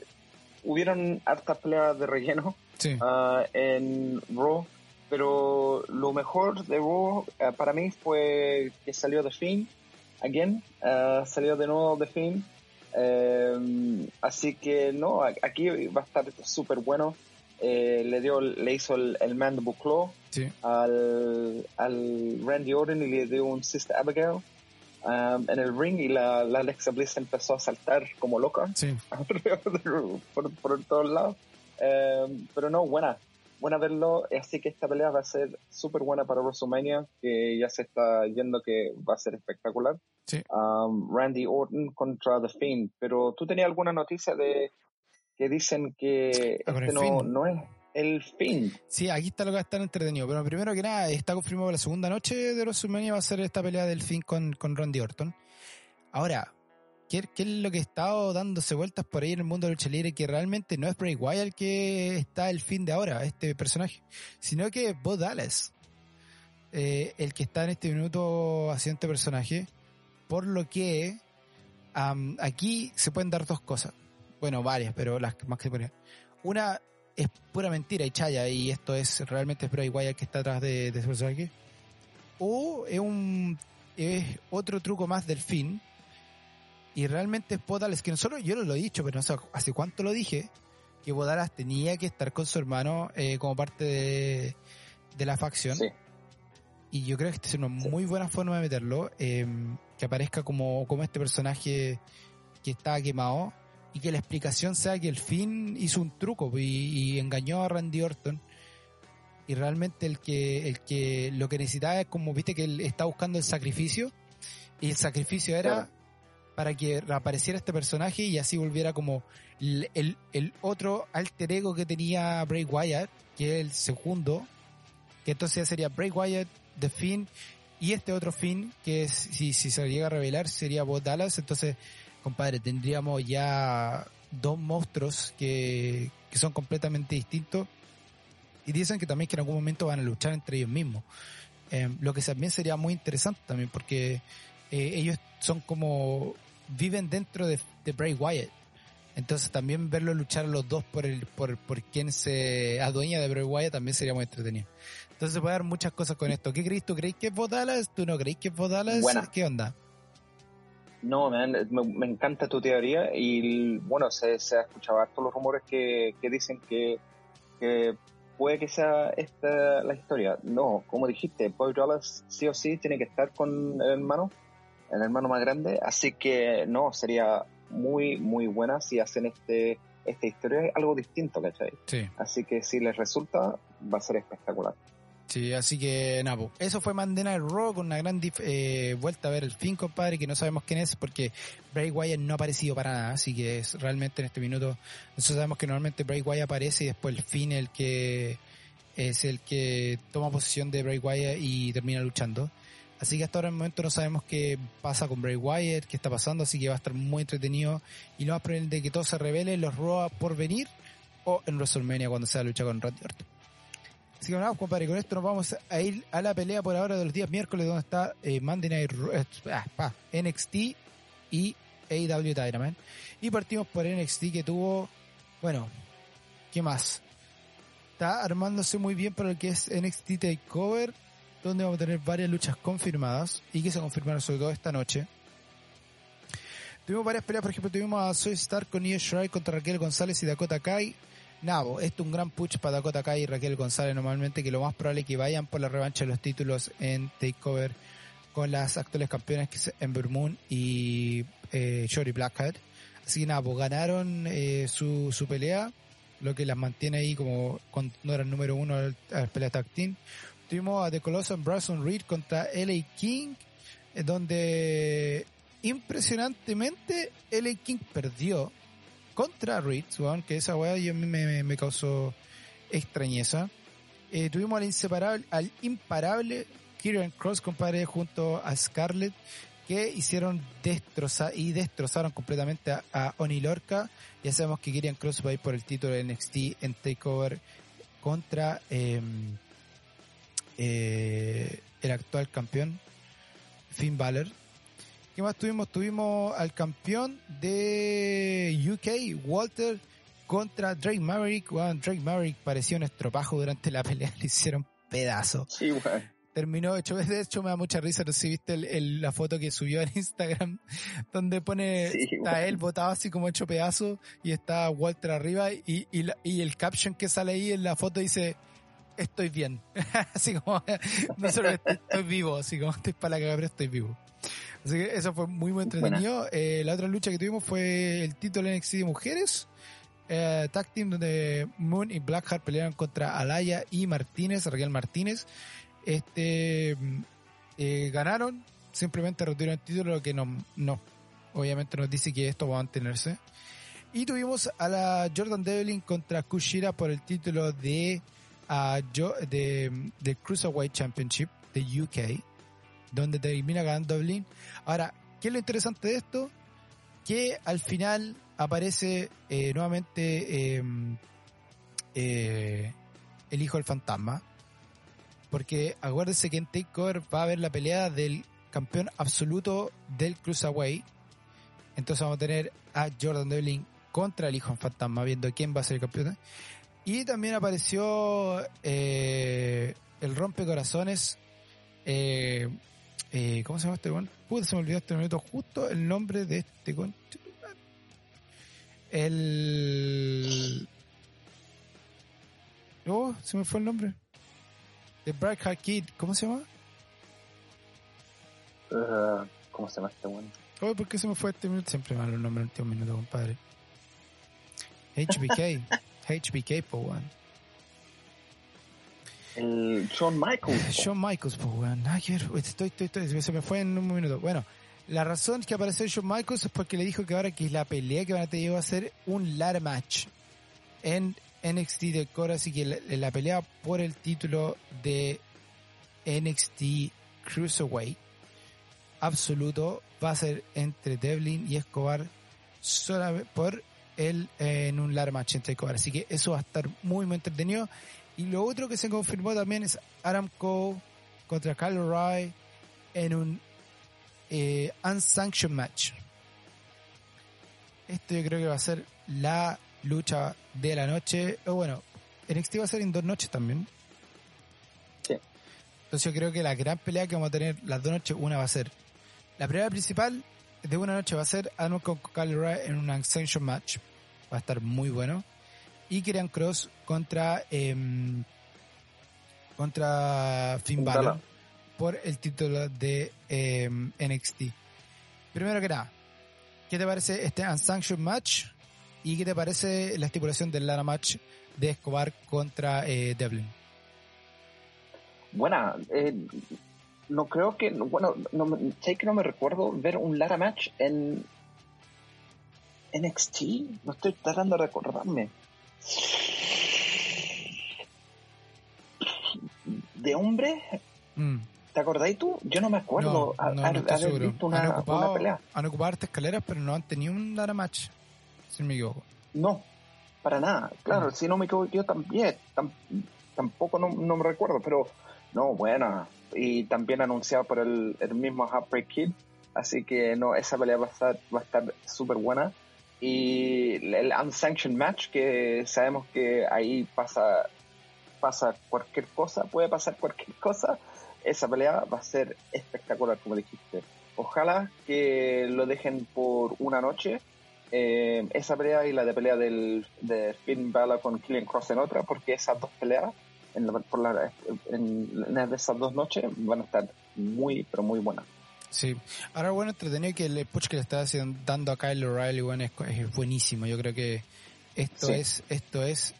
hubieron hartas peleas de relleno Sí. ah, en Raw, pero lo mejor de Raw ah, para mí fue que salió The Fiend, again, ah, salió de nuevo The Fiend, eh, así que no, aquí va a estar súper bueno. Eh, le dio, le hizo el, el Mandible Claw Sí. al, al Randy Orton y le dio un Sister Abigail um, en el ring y la, la Alexa Bliss empezó a saltar como loca Sí. por, por todos lados. Um, pero no, buena, buena verlo. Así que esta pelea va a ser súper buena para WrestleMania, que ya se está yendo que va a ser espectacular. Sí. Um, Randy Orton contra The Fiend. Pero tú tenías alguna noticia de que dicen que Ah, este no, no es el Fiend. Sí, aquí está lo que va a estar entretenido. Pero primero que nada, está confirmado la segunda noche de WrestleMania va a ser esta pelea del fin con, con Randy Orton. Ahora, ¿qué, es lo que ha estado dándose vueltas por ahí en el mundo de lucha libre? Que realmente no es Bray Wyatt el que está el fin de ahora, este personaje, sino que es Bo Dallas, eh, el que está en este minuto haciendo este personaje. Por lo que aquí se pueden dar dos cosas. Bueno, varias, pero las más que se ponen. Una es pura mentira y chaya, y esto es realmente es Bray Wyatt que está atrás de, de ese personaje. O es un es otro truco más del fin. Y realmente es Bodalas, que no solo yo lo he dicho, pero no sé hace cuánto lo dije, que Bodalas tenía que estar con su hermano eh, como parte de, de la facción. Sí. Y yo creo que esta es una muy buena forma de meterlo, eh, que aparezca como, como este personaje que estaba quemado y que la explicación sea que el fin hizo un truco y, y engañó a Randy Orton y realmente el que el que lo que necesitaba es como viste que él está buscando el sacrificio y el sacrificio era Claro. para que reapareciera este personaje y así volviera como el, el, el otro alter ego que tenía Bray Wyatt que es el segundo que entonces ya sería Bray Wyatt The Finn y este otro Finn que es, si, si se llega a revelar sería Bo Dallas entonces compadre, tendríamos ya dos monstruos que, que son completamente distintos y dicen que también que en algún momento van a luchar entre ellos mismos. Eh, lo que también sería muy interesante también porque eh, ellos son como viven dentro de, de Bray Wyatt. Entonces también verlos luchar a los dos por el por, por quien se adueña de Bray Wyatt también sería muy entretenido. Entonces se puede dar muchas cosas con esto. ¿Qué crees? ¿Tú crees que es Bodalas? ¿Tú no crees que es Bodalas? Buena. ¿Qué onda? No, man, me, me encanta tu teoría y bueno, se, se ha escuchado harto los rumores que, que dicen que, que puede que sea esta la historia. No, como dijiste, Boy Dallas sí o sí tiene que estar con el hermano, el hermano más grande, así que no, sería muy, muy buena si hacen este esta historia algo distinto, ¿cachai? Sí. Así que si les resulta, va a ser espectacular. Sí, así que nada, po. eso fue Mandena Raw con una gran eh, vuelta a ver el fin, compadre, que no sabemos quién es porque Bray Wyatt no ha aparecido para nada, así que es realmente en este minuto, nosotros sabemos que normalmente Bray Wyatt aparece y después el fin el que es el que toma posesión de Bray Wyatt y termina luchando. Así que hasta ahora en el momento no sabemos qué pasa con Bray Wyatt, qué está pasando, así que va a estar muy entretenido y lo más probable es de que todo se revele en los Raw por venir o en WrestleMania cuando sea lucha con Randy Orton. Así que nada, compadre, con esto nos vamos a ir a la pelea por ahora de los días miércoles donde está eh, Monday Night eh, ah, NXT y AEW Dynamite. Y partimos por NXT que tuvo, bueno, ¿qué más? Está armándose muy bien para lo que es NXT Takeover, donde vamos a tener varias luchas confirmadas y que se confirmaron sobre todo esta noche. Tuvimos varias peleas, por ejemplo, tuvimos a Soy Star con Io Shirai contra Raquel González y Dakota Kai. Nabo, esto es un gran push para Dakota Kai y Raquel González normalmente, que lo más probable es que vayan por la revancha de los títulos en Takeover con las actuales campeonas que es Ember Moon y eh, Shorty Blackhead. Así que pues ganaron eh, su, su pelea, lo que las mantiene ahí como cuando no eran número uno a la pelea tag team. Tuvimos a The Colossal Bryson Reed contra LA King, eh, donde impresionantemente LA King perdió contra Reed, weón, que esa weá yo me, me causó extrañeza. Eh, tuvimos al inseparable, al imparable Kieran Cross, compadre, junto a Scarlett, que hicieron destrozar y destrozaron completamente a, Oni Lorca. Ya sabemos que Kieran Cross va a ir por el título de NXT en Takeover contra eh, eh, el actual campeón, Finn Balor. ¿Qué más tuvimos? Tuvimos al campeón de UK, Walter, contra Drake Maverick. Bueno, Drake Maverick parecía un estropajo durante la pelea, le hicieron pedazo. Sí, weón. Terminó hecho, de hecho me da mucha risa, no sé si viste el- el- la foto que subió en Instagram, donde pone, Sí, está bueno. él botado así como hecho pedazo, y está Walter arriba, y, y, la- y el caption que sale ahí en la foto dice, estoy bien. así como, no solo estoy, estoy vivo, así como estoy para la pero estoy vivo. Así que eso fue muy muy entretenido. Eh, la otra lucha que tuvimos fue el título NXT de mujeres. Eh, tag team donde Moon y Blackheart pelearon contra Alaya y Martínez, Raquel Martínez. Este mm, eh, ganaron, simplemente retiraron el título, lo que no, no, obviamente nos dice que esto va a mantenerse. Y tuvimos a la Jordan Devlin contra Kushira por el título de, Jo- de, de Cruiserweight Championship de UK, donde termina ganando Devlin. Ahora, ¿qué es lo interesante de esto? Que al final aparece eh, nuevamente eh, eh, el hijo del fantasma. Porque acuérdense que en Takeover va a haber la pelea del campeón absoluto del Cruiserweight. Entonces vamos a tener a Jordan Devlin contra el hijo del fantasma, viendo quién va a ser el campeón. Y también apareció eh, el rompecorazones. Eh, ¿Cómo se llama este con? Puta, se me olvidó este minuto justo el nombre de este con. El. Oh, se me fue el nombre. The Bright Kid, ¿cómo se llama? Uh, ¿Cómo se llama este weón? Oh, ¿por qué se me fue este minuto? Siempre me los nombres en el último minuto, compadre. HBK. HBK, po, weón. El Shawn Michaels. Shawn Michaels, po, weón. Ver. Estoy, estoy, estoy. Se me fue en un minuto. Bueno, la razón que apareció Shawn Michaels es porque le dijo que ahora que la pelea que van a tener va a ser un ladder match en NXT de Core, así que la, pelea por el título de NXT Cruiserweight absoluto va a ser entre Devlin y Escobar solamente por el eh, en un ladder match en Takeover. Así que eso va a estar muy muy entretenido. Y lo otro que se confirmó también es Adam Cole contra Kyle O'Reilly en un eh, unsanctioned match. Esto yo creo que va a ser la lucha de la noche. O bueno, NXT va a ser en dos noches también. Sí. Entonces yo creo que la gran pelea que vamos a tener las dos noches, una va a ser la primera principal de una noche va a ser Adam Cole con Kyle O'Reilly en un unsanctioned match. Va a estar muy bueno. Y Kieran Cross contra em, contra Finn Balor por el título de em, NXT. Primero que nada, ¿qué te parece este unsanctioned match? ¿Y qué te parece la estipulación del Lara match de Escobar contra eh, Devlin? buena. Eh, no creo que, bueno, no, sé que no me recuerdo ver un Lara match en NXT. No estoy tratando de recordarme. ¿De hombre? Mm. ¿Te acordáis tú? Yo no me acuerdo no, no, haber visto una, han ocupado, pelea. Han ocupado escaleras, pero no han tenido un Lara match, si me equivoco. No, para nada. Claro, mm. si no me equivoco, yo también. tampoco no, no, me recuerdo, pero no, buena. Y también anunciado por el, el mismo Heartbreak Kid. Así que no, esa pelea va a estar va a estar súper buena. Y el unsanctioned match, que sabemos que ahí pasa pasa cualquier cosa, puede pasar cualquier cosa, esa pelea va a ser espectacular, como dijiste. Ojalá que lo dejen por una noche, eh, esa pelea y la de pelea del, de Finn Balor con Killian Cross en otra, porque esas dos peleas en, por la, en, esas dos noches van a estar muy, pero muy buenas. Sí, ahora bueno, entretenido que el push que le está haciendo, dando a Kyle O'Reilly bueno, es, buenísimo. Yo creo que esto es esto es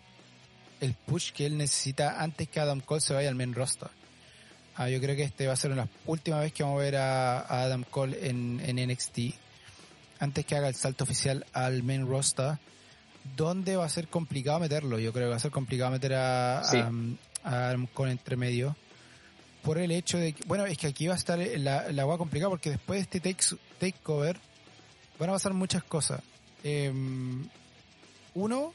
el push que él necesita antes que Adam Cole se vaya al main roster. Ah, yo creo que este va a ser la última vez que vamos a ver a, Adam Cole en, NXT. Antes que haga el salto oficial al main roster, donde va a ser complicado meterlo. Yo creo que va a ser complicado meter a, Adam Cole entre medio. Por el hecho de que, bueno, es que aquí va a estar la, la agua complicada porque después de este take, takeover van a pasar muchas cosas. Em, uno,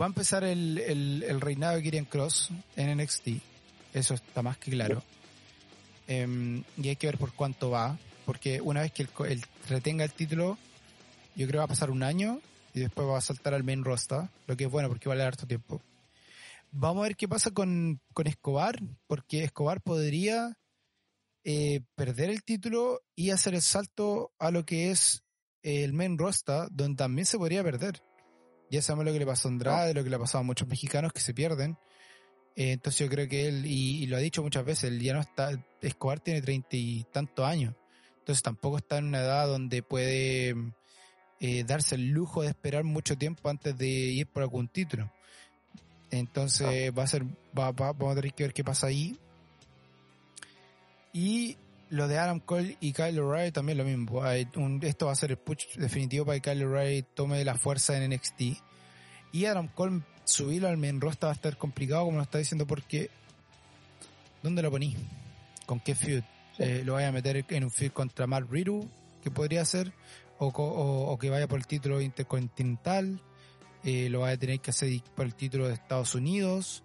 va a empezar el, el, reinado de Kirian Cross en NXT. Eso está más que claro. Em, y hay que ver por cuánto va. Porque una vez que él, retenga el título, yo creo que va a pasar un año y después va a saltar al main roster. Lo que es bueno porque vale harto tiempo. Vamos a ver qué pasa con, con Escobar. Porque Escobar podría eh, perder el título y hacer el salto a lo que es el main roster, donde también se podría perder. Ya sabemos lo que le pasó a Andrade, lo que le ha pasado a muchos mexicanos que se pierden. Eh, entonces yo creo que él, y, lo ha dicho muchas veces, él ya no está, Escobar tiene treinta y tantos años. Entonces tampoco está en una edad donde puede eh, darse el lujo de esperar mucho tiempo antes de ir por algún título. Entonces va a ser, va, vamos a tener que ver qué pasa ahí. Y lo de Adam Cole y Kyle O'Reilly también lo mismo. esto va a ser el push definitivo para que Kyle O'Reilly tome la fuerza en NXT. Y Adam Cole subirlo al main roster va a estar complicado, como lo está diciendo, porque ¿dónde lo poní? ¿Con qué feud? Eh, ¿Lo vaya a meter en un feud contra Mark Riru, que podría ser? O, que vaya por el título intercontinental. Eh, lo vaya a tener que hacer por el título de Estados Unidos.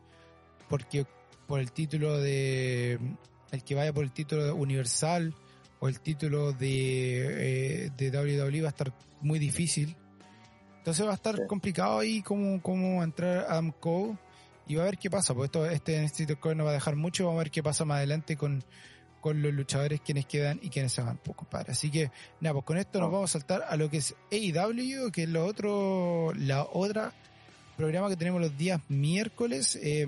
Porque por el título de el que vaya por el título universal o el título de, eh, de WWE va a estar muy difícil. Entonces va a estar complicado ahí como, como entrar a Adam Cole y va a ver qué pasa, porque esto, este Instituto Core no va a dejar mucho, vamos a ver qué pasa más adelante con, con los luchadores quienes quedan y quienes se van, poco para. Así que, nada, pues con esto nos vamos a saltar a lo que es AEW, que es lo otro, la otra programa que tenemos los días miércoles. Eh,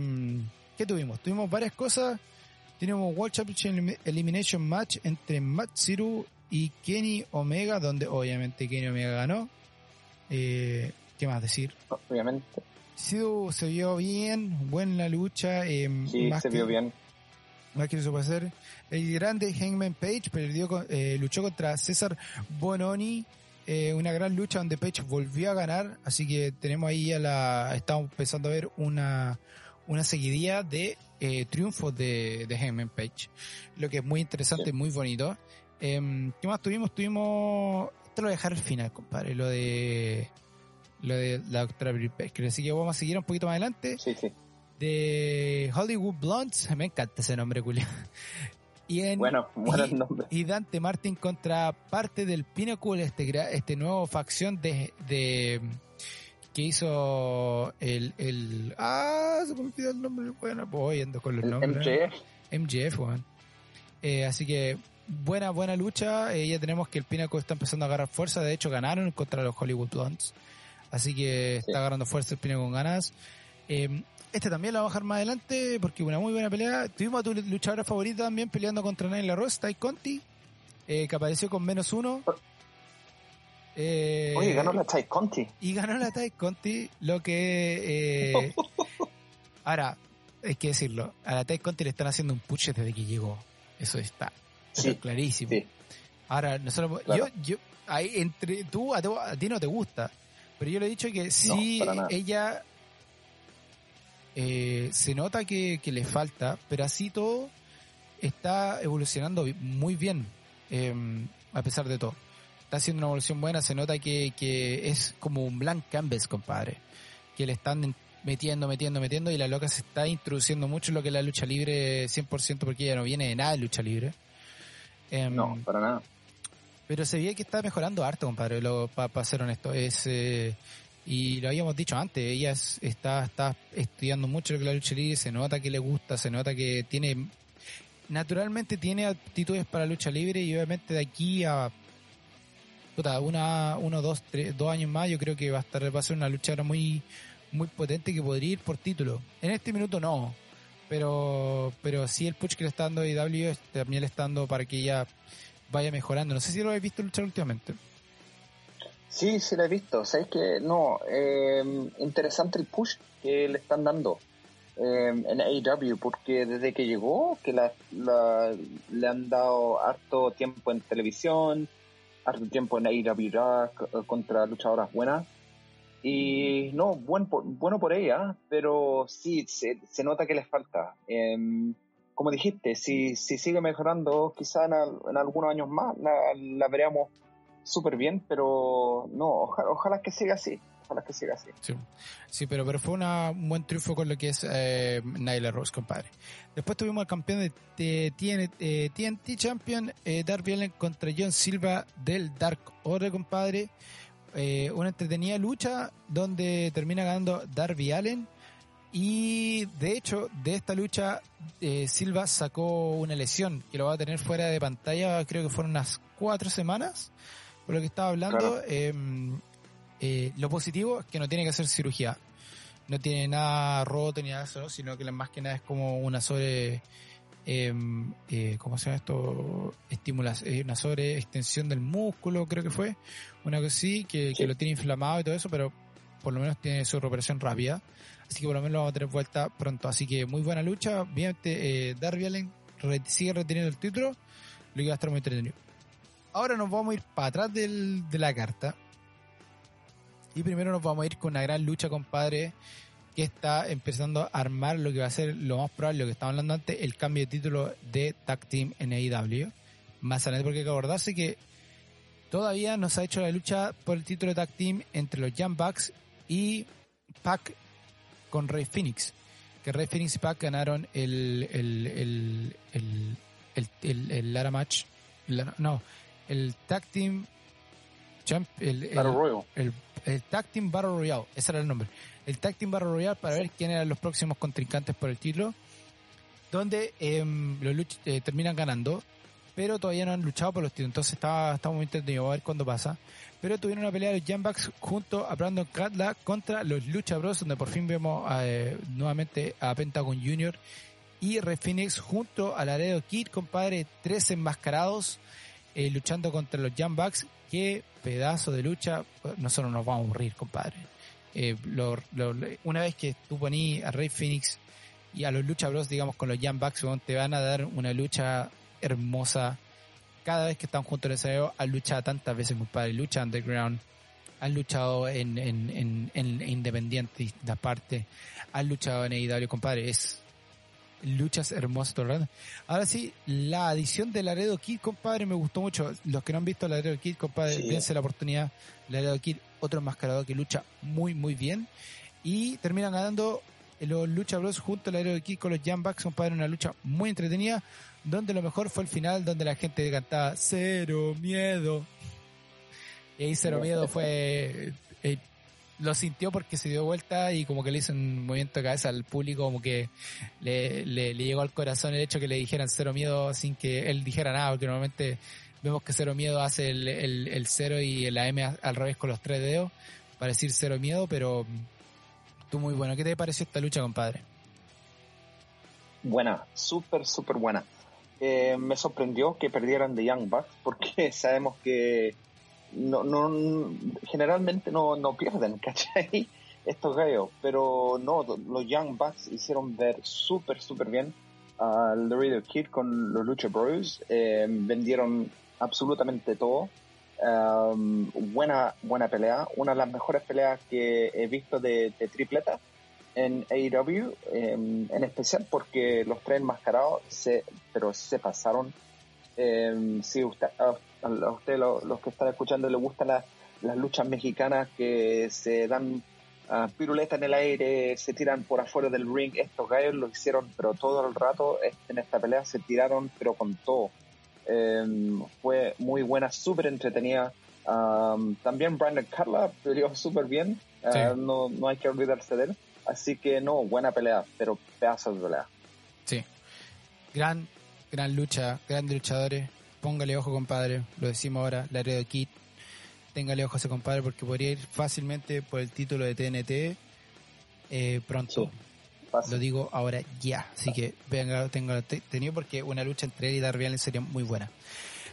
¿Qué tuvimos? Tuvimos varias cosas tenemos World Championship Elimination Match entre Matsuru y Kenny Omega, donde obviamente Kenny Omega ganó. Eh, ¿Qué más decir? Obviamente. Sido se vio bien, buena lucha. Eh, sí, se vio bien. Más que eso puede ser. El grande Hangman Page perdió, eh, luchó contra César Bononi. Eh, una gran lucha donde Page volvió a ganar. Así que tenemos ahí a la. Estamos empezando a ver una, una seguidilla de eh, triunfos de, de Hangman Page, lo que es muy interesante y muy bonito. Eh, ¿Qué más tuvimos? Tuvimos, esto lo voy a dejar al final, compadre, lo de lo de la doctora Brie así que vamos a seguir un poquito más adelante. Sí, sí. De Hollywood Blondes, me encanta ese nombre, Julián. Y en, bueno, y, nombre. y, Dante Martin contra parte del Pinnacle, este, este nuevo facción de, de que hizo el, el ah se me olvidó el nombre bueno voy yendo con los nombres. MJF MJF eh, así que buena buena lucha. Eh, ya tenemos que el Pinnacle está empezando a agarrar fuerza. De hecho ganaron contra los Hollywood Blondes. Así que está agarrando fuerza el Pinnacle con ganas. Eh, este también la va a bajar más adelante porque una muy buena pelea. Tuvimos a tu luchadora favorita también peleando contra Nyla Ross Tai Conti eh, que apareció con menos uno eh, Oye, ganó la Tai Conti. Y ganó la Tai Conti, lo que... Eh, ahora, hay que decirlo, a la Tay Conti le están haciendo un push desde que llegó. Eso está, Sí, clarísimo. sí. Ahora, nosotros, Claro. yo, yo, ahí entre tú, a, ti- a ti no te gusta, pero yo le he dicho que sí, ella eh, se nota que, que le falta, pero así todo está evolucionando muy bien, eh, a pesar de todo. Está haciendo una evolución buena, se nota que, que es como un blank canvas, compadre, que le están en- metiendo, metiendo, metiendo y la loca se está introduciendo mucho en lo que es la lucha libre 100% porque ella no viene de nada de lucha libre. Em, No, para nada. pero se veía que está mejorando harto, compadre, para ser honesto. Es, eh, y lo habíamos dicho antes, ella es- está, está estudiando mucho lo que es la lucha libre, se nota que le gusta, se nota que tiene, naturalmente tiene aptitudes para lucha libre y obviamente de aquí a puta, una, uno, dos, tres, dos años más, yo creo que va a estar, va a ser una luchadora muy, muy potente que podría ir por título. En este minuto no, pero, pero sí el push que le está dando IW también le está dando para que ella vaya mejorando. No sé si lo habéis visto luchar últimamente. Sí, sí la he visto. Sabéis que no, eh, interesante el push que le están dando eh, en AEW, porque desde que llegó, que la, la- le han dado harto tiempo en televisión, harto tiempo en AEW Dark, eh, contra luchadoras buenas. Y no, buen por- bueno por ella, pero sí, se, se nota que les falta. Em, como dijiste, si, si sigue mejorando, quizá en, al- en algunos años más la, la veremos súper bien, pero no, ojalá, ojalá que siga así, ojalá que siga así. Sí, sí pero, pero fue una, un buen triunfo con lo que es eh, Nyla Rose, compadre. Después tuvimos al campeón de, de TNT, eh, TNT Champion, eh, Darby Allin contra John Silva del Dark Order, compadre. Eh, una entretenida lucha donde termina ganando Darby Allen. Y de hecho, de esta lucha, eh, Silva sacó una lesión que lo va a tener fuera de pantalla, creo que fueron unas cuatro semanas, por lo que estaba hablando. Claro. Em, eh, lo positivo es que no tiene que hacer cirugía. No tiene nada roto ni nada de eso, sino que más que nada es como una sobre. em, eh, ¿Cómo se llama esto? Estimulas, eh, una sobre extensión del músculo, creo que fue. Una cosa así, que, lo tiene inflamado y todo eso, pero por lo menos tiene su recuperación rápida. Así que por lo menos lo vamos a tener vuelta pronto. Así que muy buena lucha. Bien, eh, Darby Allin re- sigue reteniendo el título, lo que va a estar muy entretenido. Ahora nos vamos a ir para atrás del- de la carta. Y primero nos vamos a ir con una gran lucha, compadre, que está empezando a armar lo que va a ser lo más probable, lo que estábamos hablando antes, el cambio de título de Tag Team en AEW. Más adelante, porque hay que acordarse que todavía no se ha hecho la lucha por el título de Tag Team entre los Young Bucks y Pac con Rey Phoenix. Que Rey Phoenix y Pac ganaron el, el, el, el, el, el- el Lara Match. la- no, el Tag Team Champ, el, el- Battle Royal. El, Tag Team Battle Royale, ese era el nombre. El Tag Team Battle Royale para ver quién eran los próximos contrincantes por el título, donde em, los luch- eh, terminan ganando, pero todavía no han luchado por los títulos, entonces está, está muy entretenido, a ver cuándo pasa. Pero tuvieron una pelea de los Bucks junto a Brandon Cutler contra los Lucha Bros, donde por fin vemos eh, nuevamente a Pentagon Jr. y Red Phoenix junto a Laredo Kid, compadre, tres enmascarados eh, luchando contra los Bucks. Qué pedazo de lucha. Nosotros nos vamos a aburrir, compadre. Eh, lo- lo- una vez que tú poní a Rey Phoenix y a los Lucha Bros, digamos, con los Young Bucks, te van a dar una lucha hermosa. Cada vez que están juntos en el han luchado tantas veces, compadre. Lucha underground, han luchado en, en, en, en Independiente, distintas partes, han luchado en AEW, compadre. Es luchas hermosas todo el rato. Ahora sí, la adición de Laredo Kid, compadre, me gustó mucho. Los que no han visto Laredo Kid, compadre, Sí. dense la oportunidad. Laredo Kid, otro enmascarado que lucha muy, muy bien. Y terminan ganando los Lucha Bros junto a Laredo Kid con los Bucks, compadre, una lucha muy entretenida. Donde lo mejor fue el final, donde la gente cantaba Cero Miedo. Y ahí Cero Miedo fue... eh, lo sintió porque se dio vuelta y como que le hizo un movimiento de cabeza al público, como que le, le, le llegó al corazón el hecho que le dijeran cero miedo sin que él dijera nada, porque normalmente vemos que cero miedo hace el, el, cero y la M al revés con los tres dedos para decir cero miedo, pero tú muy bueno. ¿Qué te pareció esta lucha, compadre? Buena, súper, súper buena. Eh, me sorprendió que perdieran de Young Bucks porque sabemos que no, no generalmente no, no pierden, ¿cachai? estos gallos, pero no, los Young Bucks hicieron ver súper, súper bien al The Kid con los Lucha Bros, eh, vendieron absolutamente todo. Um, buena, buena pelea, una de las mejores peleas que he visto de, tripleta en AEW, em, en especial porque los tres enmascarados se, pero se pasaron. Eh, si usted, a, usted los que están escuchando le gustan las luchas mexicanas que se dan uh, piruletas en el aire, se tiran por afuera del ring, estos gallos lo hicieron, pero todo el rato en esta pelea se tiraron, pero con todo. Em, fue muy buena, súper entretenida. también Brandon Carla peleó súper bien, ah, no, no hay que olvidarse de él. Así que no, buena pelea, pero pedazo de pelea. Sí, gran, gran lucha, grandes luchadores. Póngale ojo, compadre. Lo decimos ahora, la de Kit. Téngale ojo a ese compadre porque podría ir fácilmente por el título de TNT eh, pronto. Lo digo ahora ya. Así que venga, tengo tenido porque una lucha entre él y Darby sería muy buena.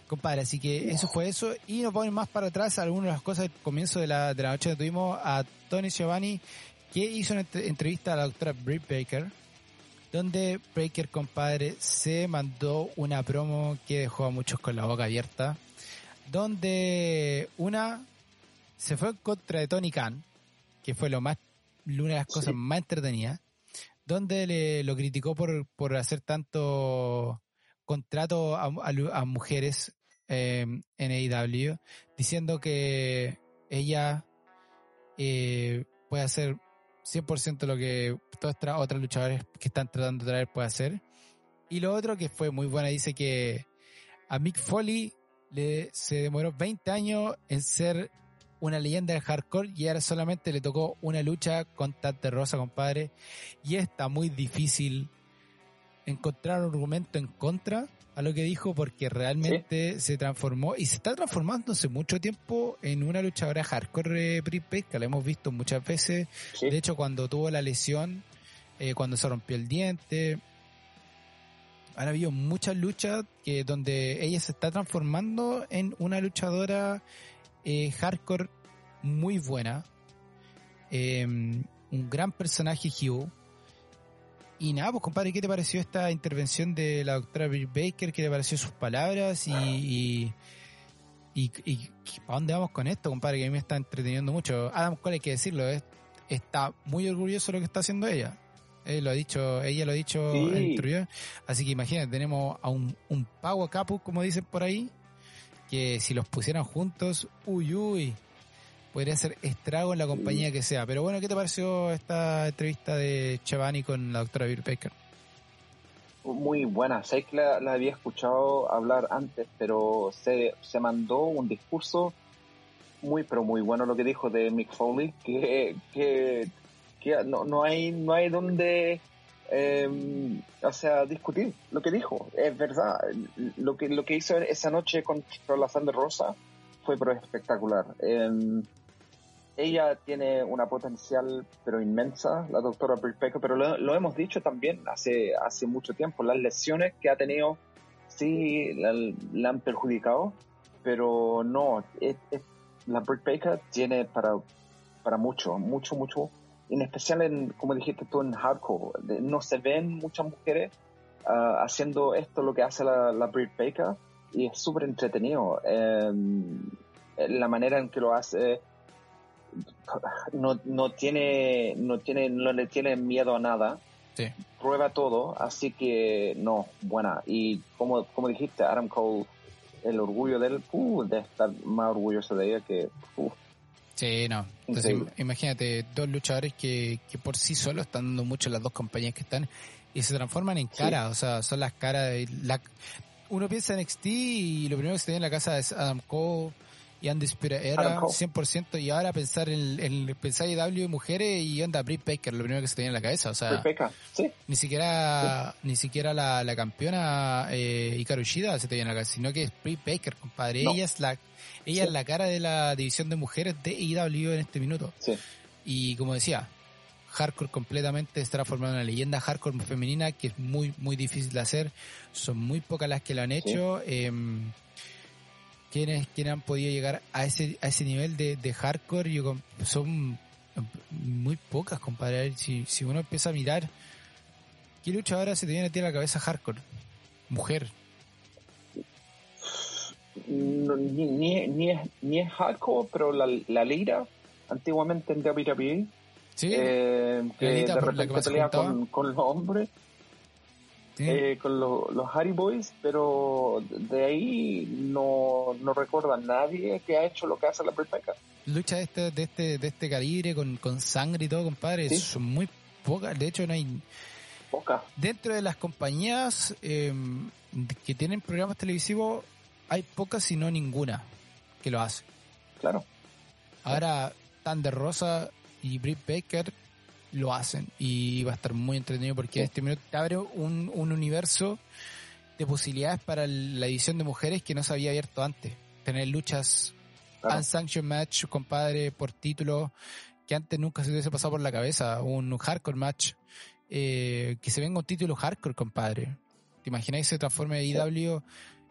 Compadre, así que eso fue eso. Y nos vamos más para atrás algunas de las cosas del comienzo de la, de la noche que tuvimos a Tony Giovanni, que hizo una entrevista a la doctora Britt Baker, donde Baker, compadre, se mandó una promo que dejó a muchos con la boca abierta, donde una se fue en contra de Tony Khan, que fue lo más, una de las cosas más entretenidas, donde le, lo criticó por, por hacer tanto contrato a, mujeres eh, en AEW, diciendo que ella eh, puede hacer 100% lo que todos otros luchadores que están tratando de traer puede hacer. Y lo otro que fue muy buena, dice que a Mick Foley le, se demoró 20 años en ser una leyenda del hardcore y ahora solamente le tocó una lucha con Tante Rosa, compadre. Y está muy difícil encontrar un argumento en contra a lo que dijo porque realmente se transformó y se está transformando hace mucho tiempo en una luchadora hardcore pre que la hemos visto muchas veces. De hecho, cuando tuvo la lesión, eh, cuando se rompió el diente, han habido muchas luchas que donde ella se está transformando en una luchadora eh, hardcore muy buena. Em, un gran personaje Hugh. Y nada, pues compadre, ¿qué te pareció esta intervención de la doctora Bill Baker? ¿Qué te pareció sus palabras? Y, y, y, ¿a dónde vamos con esto, compadre? Que a mí me está entreteniendo mucho. Adam Cole, hay que decirlo, está muy orgulloso de lo que está haciendo ella. Lo ha dicho, ella lo ha dicho en Así que imagínate, tenemos a un, un Power Capu, como dicen por ahí, que si los pusieran juntos, uy, uy, podría ser estrago en la compañía que sea. Pero bueno, ¿qué te pareció esta entrevista de Chavani con la doctora Bill Baker? Muy buena, sé que la, había escuchado hablar antes, pero se, se mandó un discurso muy, pero muy bueno lo que dijo de Mick Foley, que, que, no, no, hay, no hay donde eh, o sea, discutir lo que dijo. Es verdad. Lo que, lo que hizo esa noche con la Sandra Rosa fue pero espectacular. Em, ella tiene una potencial pero inmensa, la doctora Britt pero lo, hemos dicho también hace, hace mucho tiempo. Las lesiones que ha tenido sí la, han perjudicado, pero no, la Britt Baker tiene para, para mucho, mucho, mucho en especial en, como dijiste tú, en hardcore. No se ven muchas mujeres ah, haciendo esto, lo que hace la, la Brit Baker, y es súper entretenido. Em, la manera en que lo hace no, no tiene no tiene no le tiene miedo a nada prueba todo así que no buena y como como dijiste Adam Cole el orgullo de él uh, de estar más orgulloso de ella que uh, Sí, no. Entonces, imagínate, dos luchadores que, que por sí solos están dando mucho las dos compañías que están y se transforman en cara, o sea, son las caras de la... Uno piensa en NXT y lo primero que se tiene en la casa es Adam Cole y Andy era 100% y ahora pensar en, en pensar en W mujeres y anda Britt Baker, lo primero que se tenía en la cabeza, o sea, ¿sí? ni siquiera ni siquiera la, la campeona eh, Hikaru Shida se tenía en la cabeza, sino que es Britt Baker, compadre, ella es la ella es la cara de la división de mujeres de IW en este minuto. Sí. Y como decía, hardcore completamente está formando una leyenda hardcore femenina que es muy muy difícil de hacer, son muy pocas las que lo han hecho. Eh, quienes, quienes han podido llegar a ese, a ese nivel de, de hardcore son Muy pocas, compadre. Si, si uno empieza a mirar, ¿qué luchadora se te viene a ti a la cabeza hardcore? Mujer. No, ni, ni, ni, es, ni es hardcore, pero la, la lira, antiguamente en WWE, Sí, eh, que de por la que repente pelea con, con los hombres, sí. eh, con los, los Hardy Boys, pero de ahí no, no recuerdo a nadie que ha hecho lo que hace la Britt Baker. luchas de este, de este, de este calibre con, con sangre y todo, compadre, Sí. son muy pocas. De hecho, no hay Poca. dentro de las compañías eh, que tienen programas televisivos, hay pocas, si no ninguna, que lo hace. Claro. Ahora, Thunder Rosa y Britt Baker lo hacen y va a estar muy entretenido porque este minuto te abre un, un universo de posibilidades para la edición de mujeres que no se había abierto antes. Tener luchas claro. unsanctioned match, compadre, por título, que antes nunca se hubiese pasado por la cabeza. Un hardcore match, eh, que se venga un título hardcore, compadre. ¿Te imagináis se transforme IW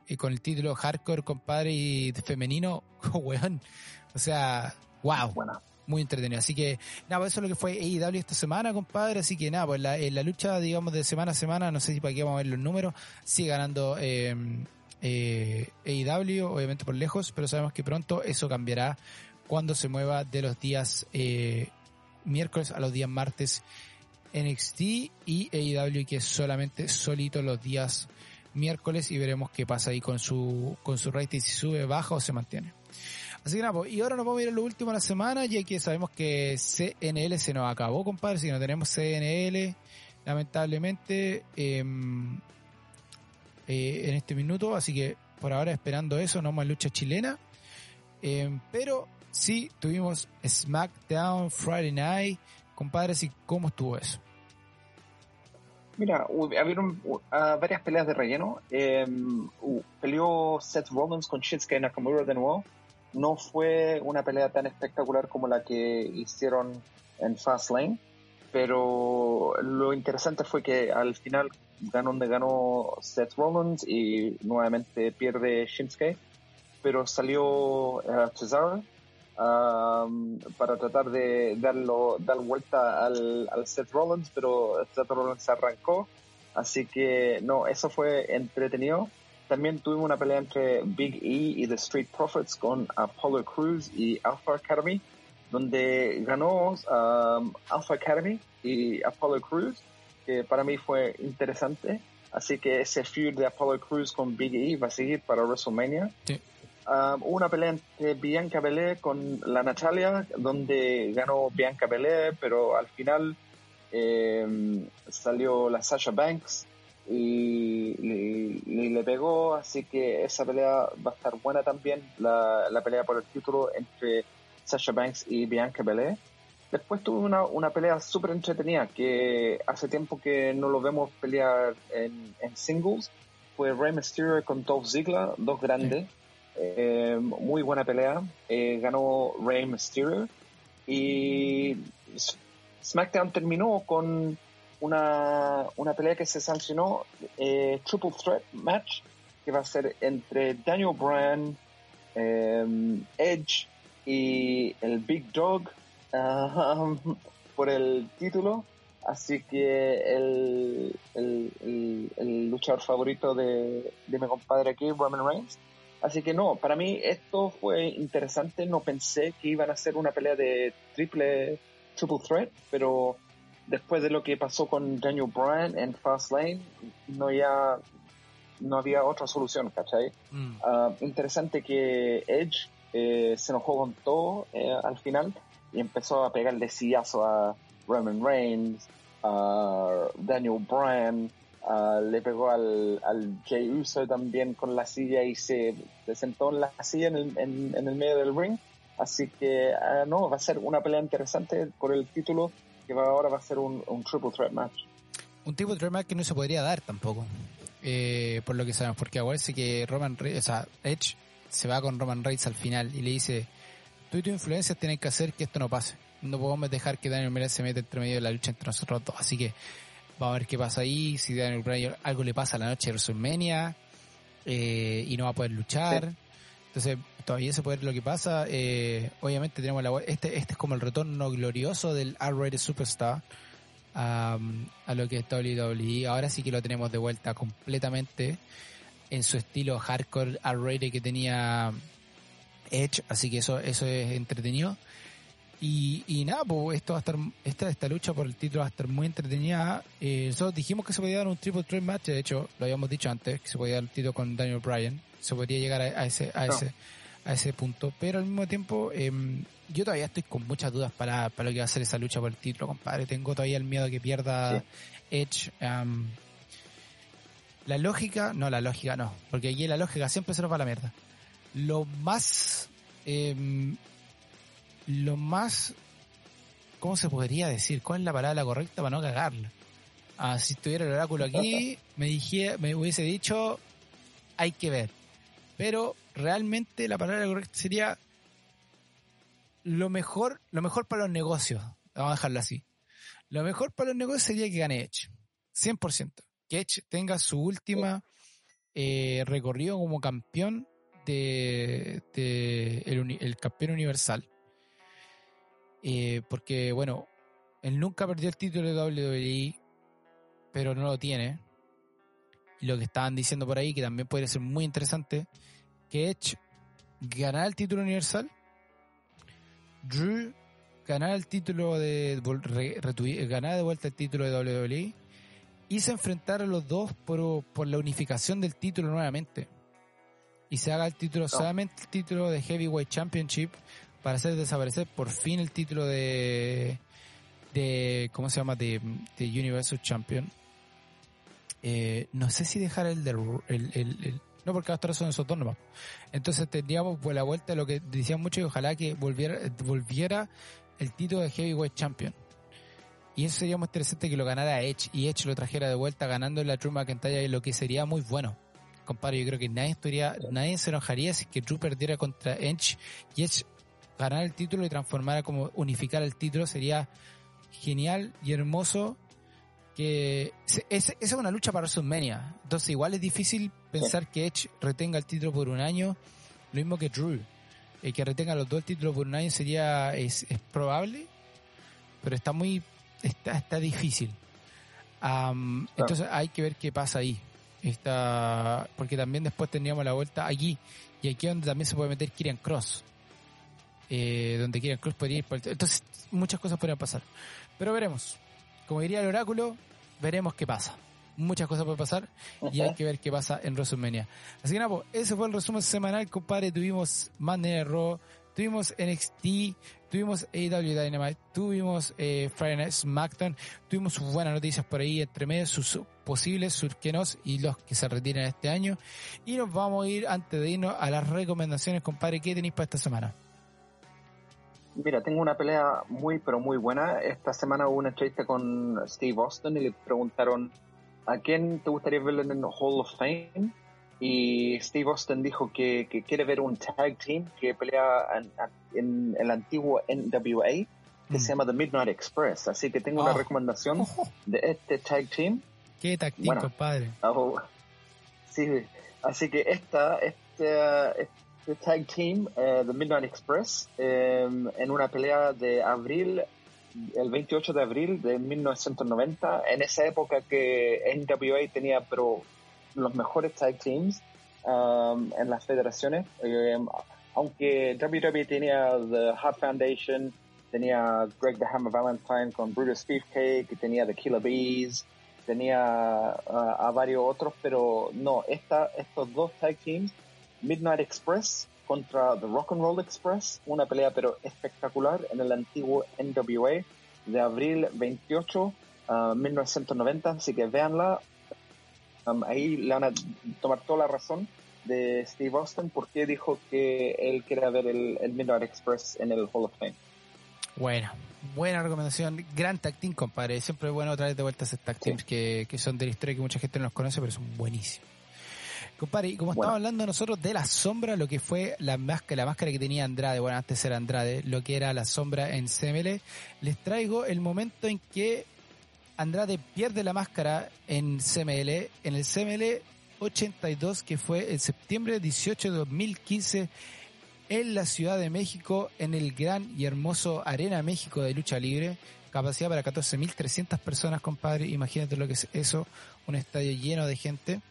eh, con el título hardcore, compadre, y femenino? Weón. O sea, wow Buena. Muy entretenido. Así que, nada, pues eso es lo que fue AEW esta semana, compadre. Así que, nada, pues la, en la lucha, digamos, de semana a semana, no sé si para qué vamos a ver los números, sigue ganando eh, eh, AEW, obviamente por lejos, pero sabemos que pronto eso cambiará cuando se mueva de los días eh, miércoles a los días martes NXT y AEW que es solamente solito los días miércoles y veremos qué pasa ahí con su con su rating si sube, baja o se mantiene. Así que nada, pues, y ahora nos vamos a ir a lo último de la semana, ya que sabemos que CNL se nos acabó, compadre, que no tenemos CNL, lamentablemente, em, eh, en este minuto, así que por ahora esperando eso, no más lucha chilena, Em, pero sí tuvimos SmackDown Friday Night, compadre, así cómo estuvo eso. Mira, hu- hubieron uh, varias peleas de relleno. Eh, uh, peleó Seth Rollins con Shinsuke Nakamura de nuevo. No fue una pelea tan espectacular como la que hicieron en Fastlane, pero lo interesante fue que al final ganó donde ganó Seth Rollins y nuevamente pierde Shinsuke, pero salió eh, Cesaro um, para tratar de darlo, dar vuelta al, al Seth Rollins, pero Seth Rollins arrancó. Así que no, eso fue entretenido. También tuvimos una pelea entre Big E y The Street Profits con Apollo Cruz y Alpha Academy, donde ganó um, Alpha Academy y Apollo Cruz, que para mí fue interesante. Así que ese feud de Apollo Cruz con Big E va a seguir para WrestleMania. Sí. Um, una pelea entre Bianca Belair con la Natalia, donde ganó Bianca Belair, pero al final eh, salió la Sasha Banks y, y- y le pegó, así que esa pelea va a estar buena también, la, la pelea por el título entre Sasha Banks y Bianca Belair. Después tuve una, una pelea súper entretenida que hace tiempo que no lo vemos pelear en, en singles. Fue Rey Mysterio con Dolph Ziggler, dos grandes. Eh, muy buena pelea. Eh, ganó Rey Mysterio. Y SmackDown terminó con una, una pelea que se sancionó, eh, Triple Threat Match, que va a ser entre Daniel Bryan, eh, Edge y el Big Dog ah, por el título. Así que el, el, el- el luchador favorito de, de mi compadre aquí, Roman Reigns. Así que no, para mí esto fue interesante. No pensé que iban a hacer una pelea de triple, triple threat, pero después de lo que pasó con Daniel Bryan en Fastlane, no ya no había otra solución, ¿cachai? Mm. Ah, interesante que Edge eh, se enojó con todo eh, al final y empezó a pegarle sillazo a Roman Reigns, a Daniel Bryan, le pegó al, al Jey Uso también con la silla y se, se sentó en la silla en el, en, en el medio del ring. Así que ah, no, va a ser una pelea interesante por el título que va, ahora va a ser un, un triple threat match. Un tipo de match que no se podría dar tampoco, eh, por lo que sabemos, porque acuérdense que Roman Reigns, o sea, Edge se va con Roman Reigns al final y le dice, tú y tu influencia tienen que hacer que esto no pase. No podemos dejar que Daniel Bryan se meta entre medio de la lucha entre nosotros dos. Así que vamos a ver qué pasa ahí, si Daniel Bryan algo le pasa la noche de WrestleMania eh, y no va a poder luchar. Entonces, todavía se puede ver lo que pasa. Eh, obviamente tenemos la este este es como el retorno glorioso del R-rated superstar a lo que es WWE. Ahora sí que lo tenemos de vuelta completamente en su estilo hardcore R-rated que tenía Edge, así que eso eso es entretenido. Y, y nada, pues esto va a estar, esta, esta lucha por el título va a estar muy entretenida. Eh, nosotros dijimos que se podía dar un triple threat match, de hecho, lo habíamos dicho antes, que se podía dar el título con Daniel Bryan, se podría llegar a, ese, a ese, a ese punto, pero al mismo tiempo, em, yo todavía estoy con muchas dudas para, para lo que va a ser esa lucha por el título, compadre. Tengo todavía el miedo de que pierda Edge. la lógica, no, la lógica no, porque aquí la lógica siempre se nos va a la mierda. Lo más eh, lo más, ¿cómo se podría decir? ¿Cuál es la palabra correcta para no cagarla? Ah, si estuviera el oráculo aquí, me, dije, me hubiese dicho, hay que ver. Pero realmente la palabra correcta sería lo mejor, lo mejor para los negocios. Vamos a dejarlo así. Lo mejor para los negocios sería que gane Edge. 100%. Que Edge tenga su última eh, recorrido como campeón de, el campeón universal. Eh, porque, bueno, él nunca perdió el título de WWE, pero no lo tiene. Y lo que estaban diciendo por ahí, que también puede ser muy interesante, que Edge ganara el título universal, Drew ganara el título de ganara de vuelta el título de WWE y se enfrentara a los dos por, por la unificación del título nuevamente y se haga el título solamente el título de Heavyweight Championship para hacer desaparecer por fin el título de, de ¿cómo se llama? De, de Universal Champion. Eh, no sé si dejar el del, el, el, no porque ahora son esos dos nomás. Entonces tendríamos por la vuelta lo que decían mucho y ojalá que volviera, volviera el título de Heavyweight Champion. Y eso sería muy interesante que lo ganara Edge y Edge lo trajera de vuelta ganando la Drew McIntyre, lo que sería muy bueno. Compadre, yo creo que nadie, estaría, nadie se enojaría si que Drew perdiera contra Edge y Edge ganar el título y transformar como unificar el título sería genial y hermoso que esa es una lucha para WrestleMania. Entonces igual es difícil pensar que Edge retenga el título por un año, lo mismo que Drew. El que retenga los dos títulos por un año sería es, probable, pero está muy está está difícil. Entonces hay que ver qué pasa ahí. Está, porque también después tendríamos la vuelta allí y aquí es donde también se puede meter Kirian Cross eh, donde el Cruz podría ir. Entonces, muchas cosas podrían pasar. Pero veremos. Como diría el oráculo, veremos qué pasa. Muchas cosas pueden pasar y hay que ver qué pasa en WrestleMania. Así que nada, pues, ese fue el resumen semanal, compadre. Tuvimos Monday Raw, tuvimos NXT, tuvimos AW Dynamite, tuvimos eh, Friday Night SmackDown, tuvimos sus buenas noticias por ahí entre medio, sus posibles surquenos y los que se retiran este año. Y nos vamos a ir, antes de irnos, a las recomendaciones, compadre. ¿Qué tenéis para esta semana? Mira, tengo una pelea muy, pero muy buena. Esta semana hubo una entrevista con Steve Austin y le preguntaron a quién te gustaría ver en el Hall of Fame. Y Steve Austin dijo que, quiere ver un tag team que pelea en, el antiguo NWA que se mm. llama The Midnight Express. Así que tengo una oh. recomendación de este tag team. ¿Qué tag team, compadre? Oh, sí, así que esta, este, Tag Team The Midnight Express em, en una pelea de abril, el 28 de abril de 1990, en esa época que NWA tenía pero los mejores tag teams um, en las federaciones, em, aunque WWE tenía The Hot Foundation, tenía Greg the Hammer Valentine con Brutus Beefcake, tenía The Killer Bees, tenía uh, a varios otros, pero no, esta, estos dos tag teams Midnight Express contra The Rock and Roll Express, una pelea pero espectacular en el antiguo NWA de abril 28, 1990, uh, así que véanla, um, ahí le van a tomar toda la razón de Steve Austin porque dijo que él quería ver el, Midnight Express en el Hall of Fame. Bueno, buena recomendación, gran tag team, compadre. Siempre es bueno traer de vuelta esos tag teams que, que, son de la historia que mucha gente no los conoce, pero son buenísimos. Compadre, y como estamos hablando nosotros de la sombra, lo que fue la máscara, la máscara que tenía Andrade, bueno, antes era Andrade, lo que era la sombra en CML, les traigo el momento en que Andrade pierde la máscara en CML, en el CML 82, que fue en septiembre 18 de 2015, en la Ciudad de México, en el gran y hermoso Arena México de lucha libre. Capacidad para 14.300 personas, compadre. Imagínate lo que es eso, un estadio lleno de gente.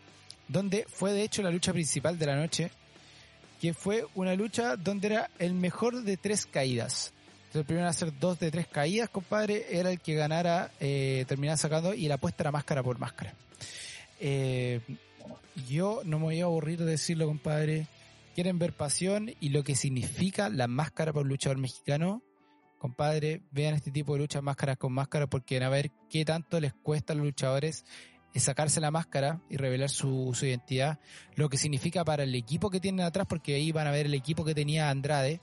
Donde fue de hecho la lucha principal de la noche, que fue una lucha donde era el mejor de tres caídas. Entonces, el primero a hacer dos de tres caídas, compadre, era el que ganara, eh, terminaba sacando y la apuesta era máscara por máscara. Eh, yo no me voy a aburrir de decirlo, compadre. Quieren ver pasión y lo que significa la máscara por luchador mexicano. Compadre, vean este tipo de luchas máscaras con máscara porque a ver qué tanto les cuesta a los luchadores sacarse la máscara y revelar su, su identidad, lo que significa para el equipo que tienen atrás, porque ahí van a ver el equipo que tenía Andrade,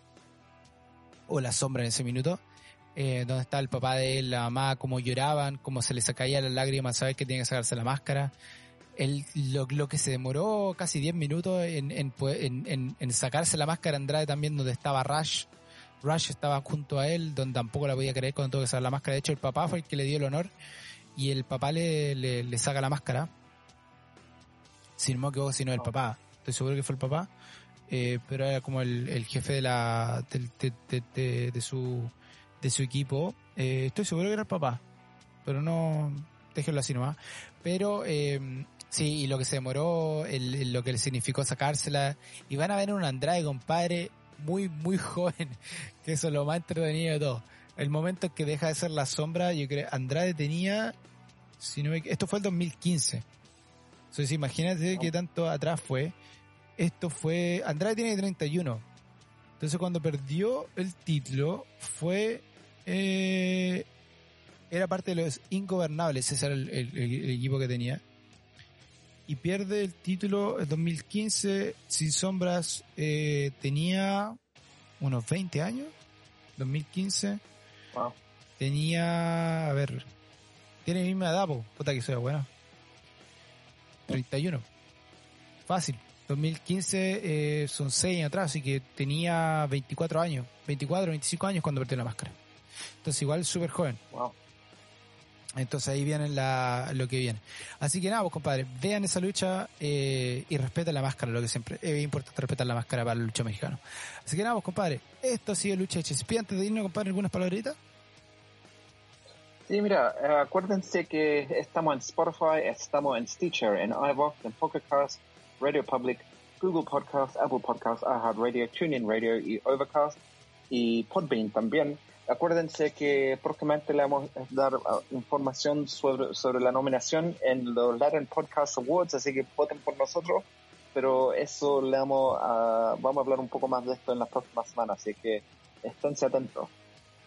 o la sombra en ese minuto, eh, donde está el papá de él, la mamá, cómo lloraban, cómo se les caía las lágrimas, saber que tiene que sacarse la máscara. El, lo, lo que se demoró casi 10 minutos en, en, en, en, sacarse la máscara Andrade también, donde estaba Rush. Rush estaba junto a él, donde tampoco la podía creer cuando tuvo que sacar la máscara. De hecho, el papá fue el que le dio el honor y el papá le, le, saca la máscara. Si no me equivoco, si no el papá. Estoy seguro que fue el papá. Eh, pero era como el, el jefe de la de, de, su de su equipo. Eh, estoy seguro que era el papá. Pero no, déjenlo así nomás. Pero eh, sí, y lo que se demoró, el, lo que le significó sacársela. Y van a ver un Andrade, compadre, muy, muy joven. Que eso es lo más entretenido de todo el momento que deja de ser la sombra, yo creo, Andrade tenía, si no esto fue el 2015. Entonces imagínate qué tanto atrás fue. Esto fue, Andrade tiene 31. Entonces cuando perdió el título fue, eh, era parte de los ingobernables, ese era el, equipo que tenía. Y pierde el título en 2015, sin sombras, eh, tenía unos 20 años, 2015 Tenía, a ver, tiene mi misma edad, puta que soy bueno. 31. Fácil. 2015 eh, son 6 años atrás, así que tenía 24 años, 24, 25 años cuando perdió la máscara. Entonces igual súper joven. Entonces ahí viene la, lo que viene. Así que nada, pues compadre, vean esa lucha eh, y respeten la máscara, lo que siempre es importante respetar la máscara para la lucha mexicana. Así que nada, pues compadre, esto ha sido lucha. Antes de irnos, compadre, algunas palabritas. Sí, mira, eh, acuérdense que estamos en Spotify, estamos en Stitcher, en iVoox, en Pocket Cast, Radio Public, Google Podcast, Apple Podcast, iHeartRadio, TuneIn Radio y Overcast y Podbean también. Acuérdense que próximamente le vamos a dar uh, información sobre, sobre la nominación en los Latin Podcast Awards, así que voten por nosotros. Pero eso le vamos a, vamos a hablar un poco más de esto en las próximas semanas, así que esténse atentos.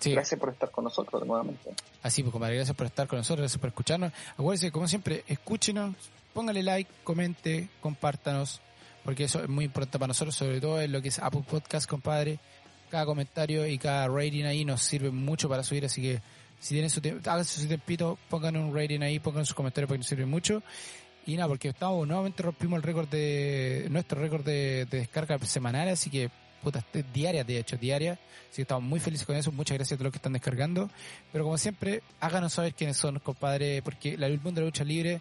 Gracias por estar con nosotros nuevamente. Así pues, compadre, gracias por estar con nosotros, gracias por escucharnos. Acuérdense, como siempre, escúchenos, póngale like, comente, compártanos, porque eso es muy importante para nosotros, sobre todo en lo que es Apple Podcast, compadre cada comentario y cada rating ahí nos sirve mucho para subir, así que si tienen su tiempo, háganse su tiempito, pongan un rating ahí, pongan sus comentarios porque nos sirve mucho. Y nada, porque estamos, nuevamente rompimos el récord de, nuestro récord de, descarga semanal, así que, puta, diaria de hecho, diaria. Así que estamos muy felices con eso, muchas gracias a todos los que están descargando. Pero como siempre, háganos saber quiénes son, compadre, porque la, mundo de la lucha libre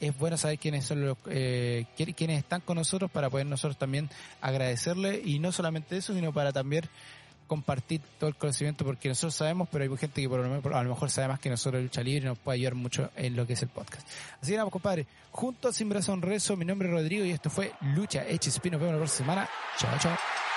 es bueno saber quiénes son los eh, quiénes están con nosotros para poder nosotros también agradecerle. Y no solamente eso sino para también compartir todo el conocimiento porque nosotros sabemos pero hay gente que por lo menos, a lo mejor sabe más que nosotros lucha libre y nos puede ayudar mucho en lo que es el podcast. Así que nada pues, compadre junto a Sin Brazo Rezo. Mi nombre es Rodrigo y esto fue Lucha HSP nos vemos la próxima semana. Chao chao